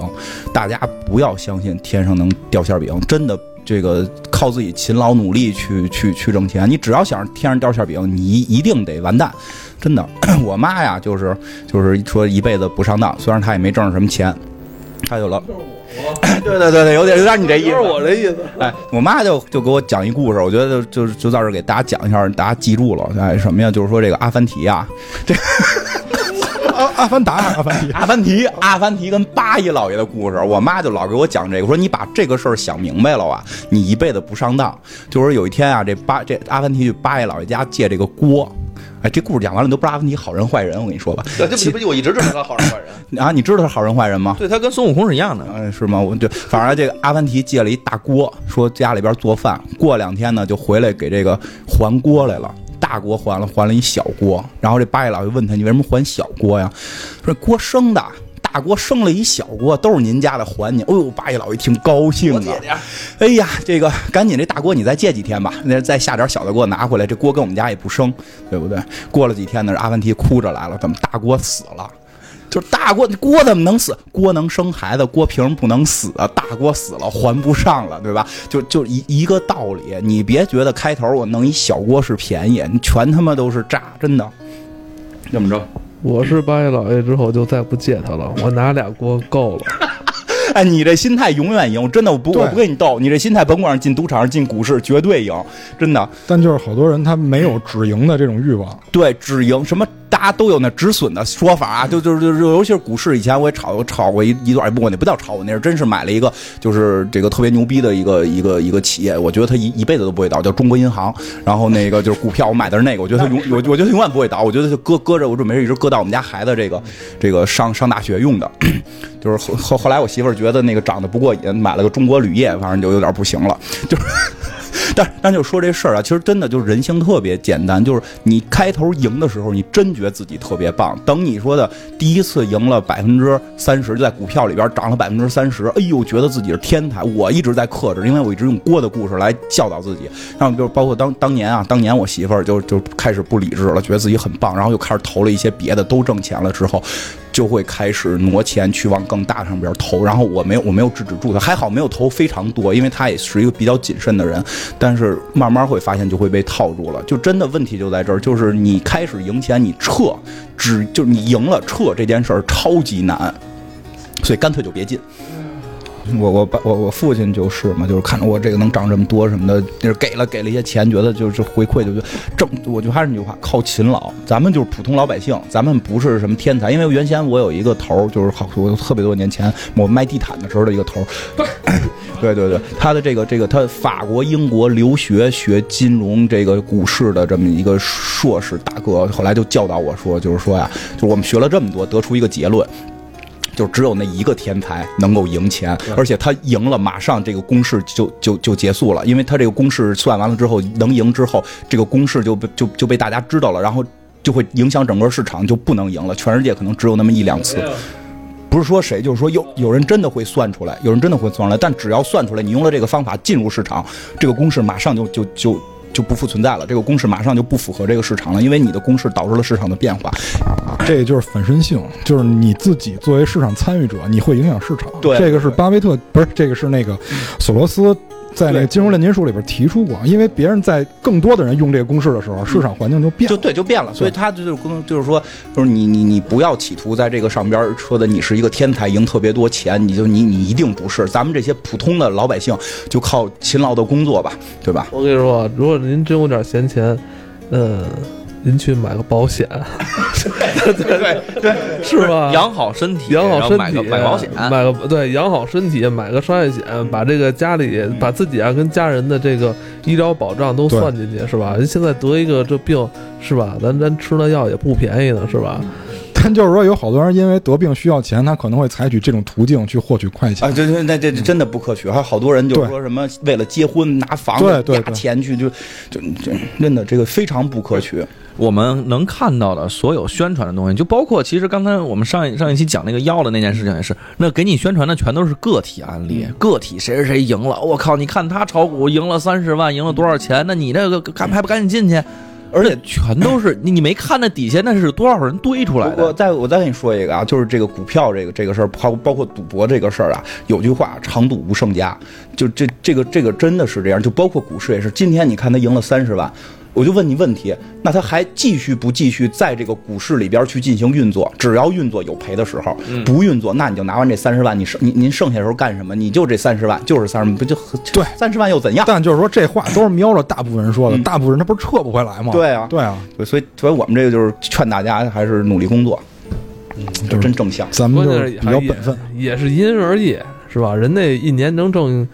S4: 大家不要相信天上能掉馅饼，真的。这个靠自己勤劳努力去去去挣钱，你只要想天上掉馅饼，你一一定得完蛋，真的。我妈呀，就是就是说一辈子不上当，虽然她也没挣着什么钱，她有了。对对对对，有点有点你这意思，
S1: 不是我这意思。
S4: 哎，我妈就就给我讲一故事，我觉得就就就在这给大家讲一下，大家记住了。哎，什么呀？就是说这个阿凡提啊，这
S3: 阿阿凡达阿凡提？
S4: 阿凡提，阿凡提跟八一老爷的故事，我妈就老给我讲这个，说你把这个事儿想明白了啊，你一辈子不上当。就是有一天啊，这八这阿凡提去八一老爷家借这个锅。哎，这故事讲完了，你都不知道阿凡提好人坏人。我跟你说吧，
S2: 对，这不我一直知道他好人坏人
S4: 啊，你知道他好人坏人吗？
S2: 对他跟孙悟空是一样的，
S4: 嗯，是吗？我就，反正这个阿凡提借了一大锅，说家里边做饭，过两天呢就回来给这个还锅来了。大锅还了，还了一小锅。然后这八爷老就问他：“你为什么还小锅呀？”说：“锅生的，大锅生了一小锅，都是您家的，还你。”哎呦，八爷老一听高兴啊！哎呀，这个赶紧这大锅你再借几天吧，那再下点小的给我拿回来。这锅跟我们家也不生，对不对？过了几天呢，阿凡提哭着来了：“怎么大锅死了？”就是大锅锅怎么能死？锅能生孩子，锅凭什么不能死啊？大锅死了还不上了，对吧？就就一一个道理，你别觉得开头我弄一小锅是便宜，你全他妈都是诈，真的。这么着，
S1: 我是八爷老爷之后就再不借他了，我拿俩锅够了。
S4: 哎，你这心态永远赢，真的，我不
S3: 对
S4: 我不跟你斗，你这心态甭管是进赌场进股市，绝对赢，真的。
S3: 但就是好多人他没有止盈的这种欲望。
S4: 对，止盈什么，大家都有那止损的说法啊，就就就就尤其是股市，以前我也炒炒过一一段，不过那不叫炒，我那是真是买了一个，就是这个特别牛逼的一个一个一个企业，我觉得它一一辈子都不会倒，叫中国银行。然后那个就是股票，我买的是那个，我觉得它永我我觉得永远不会倒，我觉得就搁搁着，我准备是一直搁到我们家孩子这个这个上上大学用的。就是后后后来我媳妇儿觉得那个涨得不过瘾，买了个中国铝业，反正就有点不行了，就是。但但就说这事儿啊，其实真的就是人性特别简单，就是你开头赢的时候，你真觉得自己特别棒。等你说的第一次赢了百分之三十，就在股票里边涨了百分之三十，哎呦，觉得自己是天才。我一直在克制，因为我一直用锅的故事来教导自己。然后就是包括当当年啊，当年我媳妇儿就就开始不理智了，觉得自己很棒，然后又开始投了一些别的，都挣钱了之后。就会开始挪钱去往更大上边投，然后我没有我没有制止住他，还好没有投非常多，因为他也是一个比较谨慎的人，但是慢慢会发现就会被套住了，就真的问题就在这儿，就是你开始赢钱你撤，只就是你赢了撤这件事儿超级难，所以干脆就别进。我我爸我我父亲就是嘛，就是看着我这个能涨这么多什么的，就是给了给了一些钱，觉得就是回馈，就就挣。我就还是那句话，靠勤劳。咱们就是普通老百姓，咱们不是什么天才。因为原先我有一个头儿，就是好我特别多年前我卖地毯的时候的一个头儿。对对对，他的这个这个他法国英国留学学金融这个股市的这么一个硕士大哥，后来就教导我说，就是说呀，就是我们学了这么多，得出一个结论。就只有那一个天才能够赢钱，而且他赢了，马上这个公式就就就结束了，因为他这个公式算完了之后，能赢之后，这个公式就被就就被大家知道了，然后就会影响整个市场，就不能赢了。全世界可能只有那么一两次，不是说谁，就是说有有人真的会算出来，有人真的会算出来，但只要算出来，你用了这个方法进入市场，这个公式马上就就就就不复存在了，这个公式马上就不符合这个市场了，因为你的公式导致了市场的变化。
S3: 这个就是反身性，就是你自己作为市场参与者，你会影响市场。
S4: 对
S3: 这个是巴菲特，不是这个是那个索罗斯在那个金融炼金术里边提出过，因为别人在更多的人用这个公式的时候，市场环境就变
S4: 就
S3: 了。
S4: 对就变了，所以他就是跟就是说，就是你你你不要企图在这个上边说的你是一个天才，赢特别多钱，你就你你一定不是。咱们这些普通的老百姓就靠勤劳的工作吧，对吧？
S1: 我跟你说，如果您真有点闲钱，嗯，您去买个保险，
S4: 对对对，
S1: 是吧？
S2: 养好身体，
S1: 养好身
S2: 体买个
S1: 体，
S2: 买保险，
S1: 买个对，养好身体，买个商业险，把这个家里把自己啊跟家人的这个医疗保障都算进去，是吧？人现在得一个这病，是吧？咱咱吃那药也不便宜呢，是吧？
S3: 但就是说，有好多人因为得病需要钱，他可能会采取这种途径去获取快钱。
S4: 啊，这这那这这真的不可取。还有好多人就是说什么为了结婚拿房子压
S3: 对对对
S4: 钱去，就就就真的这个非常不可取。
S2: 我们能看到的所有宣传的东西，就包括其实刚才我们上一上一期讲那个药的那件事情也是，那给你宣传的全都是个体案例，个体谁谁谁赢了，我靠，你看他炒股赢了三十万，赢了多少钱？那你这个赶还不赶紧进去？
S4: 而且
S2: 全都是你，你没看那底下那是多少人堆出来的我？
S4: 再我再跟你说一个啊，就是这个股票这个这个事儿，包包括赌博这个事儿啊，有句话“长赌无胜家”，就这这个这个真的是这样，就包括股市也是。今天你看他赢了三十万，我就问你问题，那他还继续不继续在这个股市里边去进行运作？只要运作有赔的时候，不运作，那你就拿完这三十万，你剩你您剩下的时候干什么？你就这三十万，就是三十万，不就
S3: 对
S4: 三十万又怎样？
S3: 但就是说这话都是瞄着大部分人说的，大部分人他不是撤不回来吗？
S4: 对啊
S3: 对啊，
S4: 对，所以所以我们这个就是劝大家还是努力工作，这
S3: 就
S4: 真正向。
S3: 咱们
S1: 关
S3: 就是比较本分。
S1: 也是因人而异，是吧？人那一年能挣
S2: 对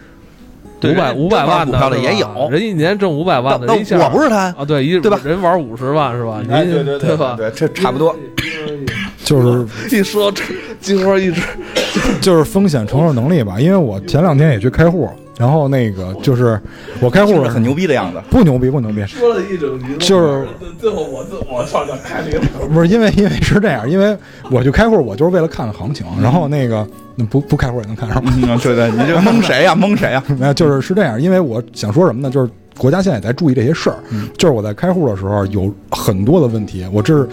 S1: 五百
S2: 人
S1: 五百万
S2: 挣股票的也有
S1: 人一年挣五百万的，
S2: 那
S1: 人
S2: 我不是他，
S1: 啊，对，一
S2: 对吧
S1: 人玩五十万是吧？
S4: 哎，
S1: 您
S4: 对对
S1: 对吧？
S4: 对，这差不多。
S3: 就是
S1: 一说这金花一直
S3: 就是风险承受能力吧，因为我前两天也去开户，然后那个就是我开户
S4: 很牛逼的样子。
S3: 不牛逼不牛逼，
S1: 说了一整集，
S3: 就是
S1: 最后我自我上这开了一个
S3: 不是因为因为是这样，因为我去开户，我就是为了看看行情，然后那个那不不开户也能看上，
S4: 嗯，对对，你这蒙谁呀？蒙谁呀？
S3: 没有就是是这样，因为我想说什么呢？就是国家现在也在注意这些事儿，就是我在开户的时候有很多的问题，我这是。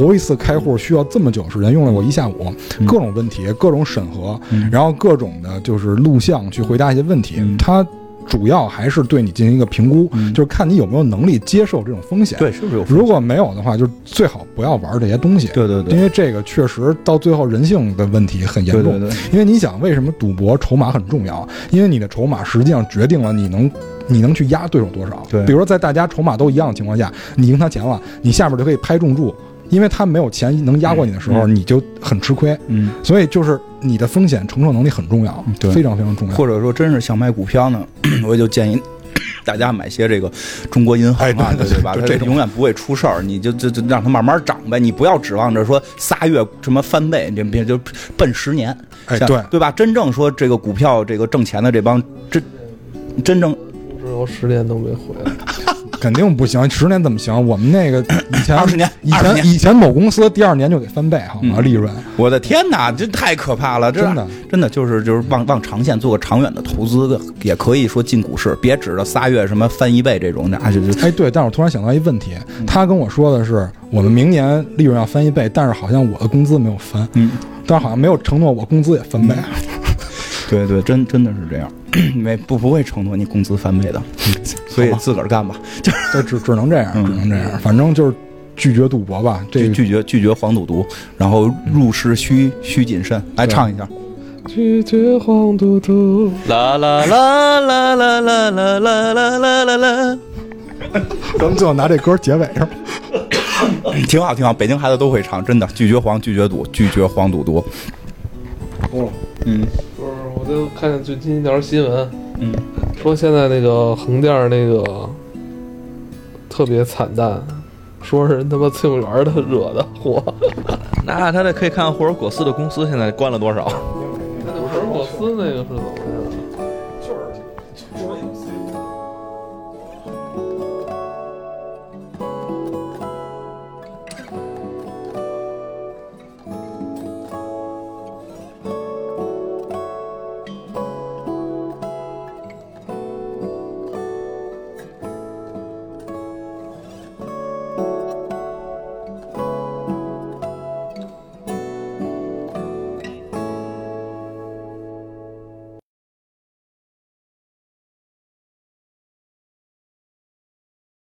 S3: 头一次开户需要这么久时间，用了我一下午，各种问题，各种审核，然后各种的就是录像去回答一些问题。它主要还是对你进行一个评估，就是看你有没有能力接受这种风险。
S4: 对，是不是有？
S3: 如果没有的话，就最好不要玩这些东西。
S4: 对对对
S3: 因为这个确实到最后人性的问题很严重。
S4: 对对对，
S3: 因为你想，为什么赌博筹码很重要？因为你的筹码实际上决定了你能你能去压对手多少。
S4: 对
S3: 比如说在大家筹码都一样的情况下，你赢他钱了，你下边就可以拍重注，因为他没有钱能压过你的时候，你就很吃亏。
S4: 嗯，
S3: 所以就是你的风险承受能力很重要，
S4: 对
S3: 非常非常重要。
S4: 或者说真是想买股票呢，我就建议。大家买些这个中国银行啊，
S3: 哎对对
S4: 对吧？
S3: 这种
S4: 永远不会出事儿，你就就就让它慢慢涨呗，你不要指望着说仨月什么翻倍，你别就奔十年，像
S3: 哎对
S4: 对吧？真正说这个股票这个挣钱的这帮真真正
S1: 之后十年都没回来，
S3: 肯定不行，十年怎么行？我们那个 以前
S4: 二十年
S3: 以前以前某公司第二年就给翻倍，好吗？
S4: 嗯
S3: 利润
S4: 我的天哪，这太可怕了！
S3: 真的
S4: 真的就是就是往往长线做个长远的投资，也可以说进股市，别指着仨月什么翻一倍这种的啊，就就
S3: 哎，对，但是我突然想到一问题，
S4: 嗯
S3: 他跟我说的是我们明年利润要翻一倍，但是好像我的工资没有翻，
S4: 嗯，
S3: 但是好像没有承诺我工资也翻倍。
S4: 对对，真真的是这样，没不不会承诺你工资翻倍的，所以自个儿干吧，就
S3: 就只只能这样，
S4: 嗯
S3: 只能这样，反正就是拒绝赌博吧。这
S4: 拒拒绝拒绝黄赌毒，然后入市需需谨慎。来唱一下，
S1: 拒绝黄赌毒。
S2: 啦啦啦啦啦啦啦啦啦啦啦啦。
S3: 咱们最后拿这歌结尾是吧？
S4: 挺好挺好，北京孩子都会唱，真的拒绝黄拒绝赌拒绝黄赌毒。
S1: 哦，
S4: 嗯
S1: 不是，我就看见最近一条新闻，
S4: 嗯，
S1: 说现在那个横店那个特别惨淡，说是人他妈翠木园儿的惹的祸。
S2: 那他这可以看看霍尔果斯的公司现在关了多少？
S1: 那不是果斯那个是怎么？